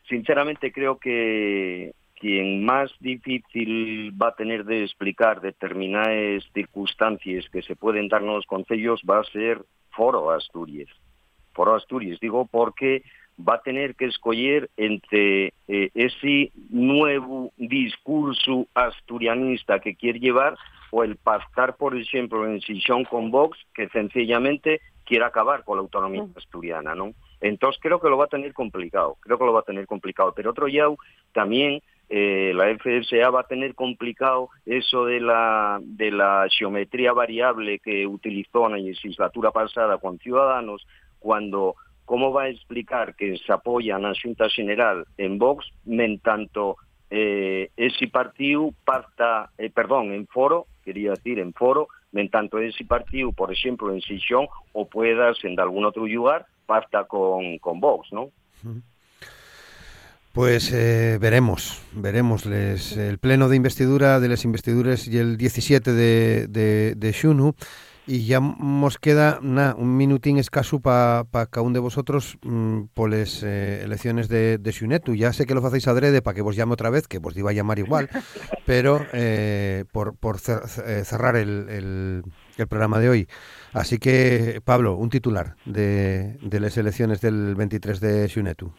Speaker 5: sinceramente, creo que quien más difícil va a tener de explicar determinadas circunstancias que se pueden dar en los concellos va a ser Foro Asturias. Foro Asturias, digo porque va a tener que escoger entre eh, ese nuevo discurso asturianista que quiere llevar o el pactar, por ejemplo, en sesión con Vox, que sencillamente quiere acabar con la autonomía asturiana, ¿no? Entonces creo que lo va a tener complicado, creo que lo va a tener complicado. Pero otro ya también eh, la FSA va a tener complicado eso de la, de la geometría variable que utilizó en la legislatura pasada con Ciudadanos, cuando ¿cómo va a explicar que se apoya la Junta General en Vox, en tanto eh, ese partido pacta, eh, perdón, en foro, quería decir en foro, en tanto ese partido, por ejemplo, en sesión, o puedas en algún otro lugar, pacta con, con Vox, ¿no?
Speaker 2: Pues eh, veremos, veremos. el pleno de investidura de las investiduras y el 17 de, de, de y ya nos queda un minutín escaso para pa cada uno de vosotros mm, por las eh, elecciones de, de Xunetu. Ya sé que lo hacéis adrede para que vos llame otra vez, que vos iba a llamar igual, pero eh, por, por eh, cerrar el, el, el, programa de hoy. Así que, Pablo, un titular de, de las elecciones del 23 de Xunetu.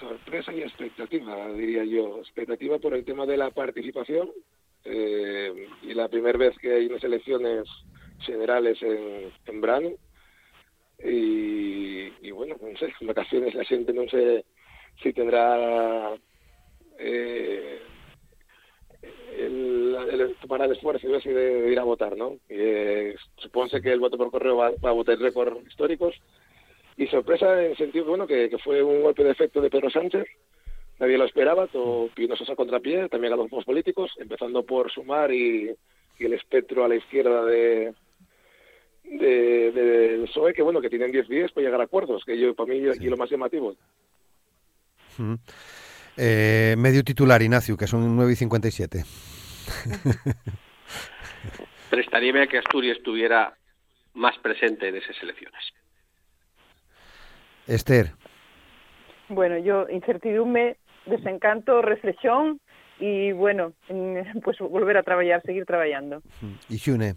Speaker 6: Sorpresa y expectativa, diría yo. Expectativa por el tema de la participación eh, y la primera vez que hay unas elecciones generales en, en y, bueno, no sé, en vacaciones la gente no sé si tendrá eh, el, tomará el esfuerzo de, ir a votar, ¿no? Eh, supone que el voto por correo va, a votar récords históricos. Y sorpresa en el sentido bueno que, fue un golpe de efecto de Pedro Sánchez. Nadie lo esperaba todo pinos a contrapié también a los políticos empezando por Sumar y, y el espectro a la izquierda de de, de, de PSOE que bueno que tienen 10 días para llegar a acuerdos que yo para mí sí. aquí lo más llamativo.
Speaker 2: Mm. eh, medio titular Ignacio que son 9 y 57
Speaker 4: prestaría que Asturias estuviera más presente en esas elecciones.
Speaker 2: Esther.
Speaker 3: Bueno yo incertidumbre desencanto reflexión y bueno pues volver a trabajar seguir trabajando.
Speaker 2: Y Xune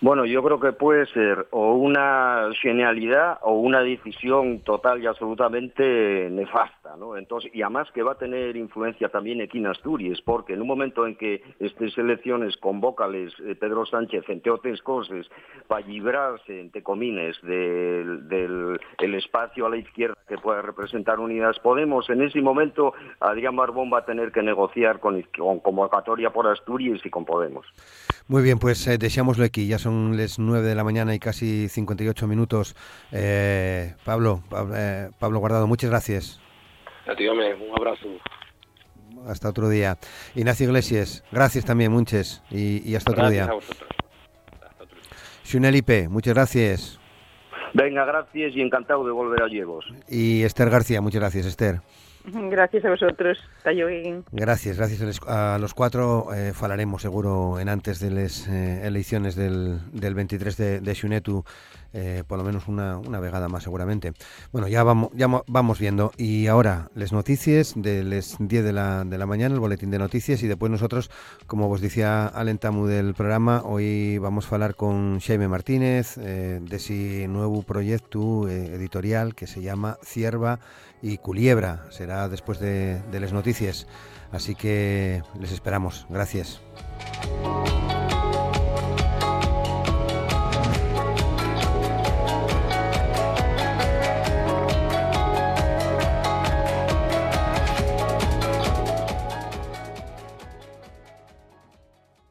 Speaker 5: bueno, yo creo que puede ser o una genialidad o una decisión total y absolutamente nefasta, ¿no? Entonces, y además que va a tener influencia también aquí en Asturias, porque en un momento en que estas elecciones convócales eh, Pedro Sánchez, entre otras cosas, para librarse, entre comines, del, del el espacio a la izquierda que pueda representar Unidas Podemos, en ese momento Adrián Barbón va a tener que negociar con, con convocatoria por Asturias y con Podemos.
Speaker 2: Muy bien, pues eh, deseámoslo aquí, ya son las 9 de la mañana y casi 58 minutos. Eh, Pablo, Pablo, eh, Pablo Guardado, muchas gracias.
Speaker 6: A ti, hombre, un abrazo.
Speaker 2: Hasta otro día. Ignacio Iglesias, gracias también, muchas, y, y hasta otro
Speaker 4: gracias
Speaker 2: día.
Speaker 4: A vosotros. Hasta otro día.
Speaker 2: Xunelipe, muchas gracias.
Speaker 5: Venga, gracias y encantado de volver a Llegos.
Speaker 2: Y Esther García, muchas gracias, Esther.
Speaker 3: Gracias a vosotros.
Speaker 2: Gracias, gracias a los cuatro. Eh, falaremos seguro en antes de las eh, elecciones del, del 23 de, de eh, por lo menos una, una vegada más seguramente. Bueno, ya vamos, ya vamos viendo. Y ahora, las noticias de las 10 de la, de la mañana, el boletín de noticias, y después nosotros, como vos decía Alentamu del programa, hoy vamos a hablar con Jaime Martínez eh, de ese nuevo proyecto editorial que se llama Cierva y Culiebra. Será después de, de las noticias. Así que les esperamos. Gracias.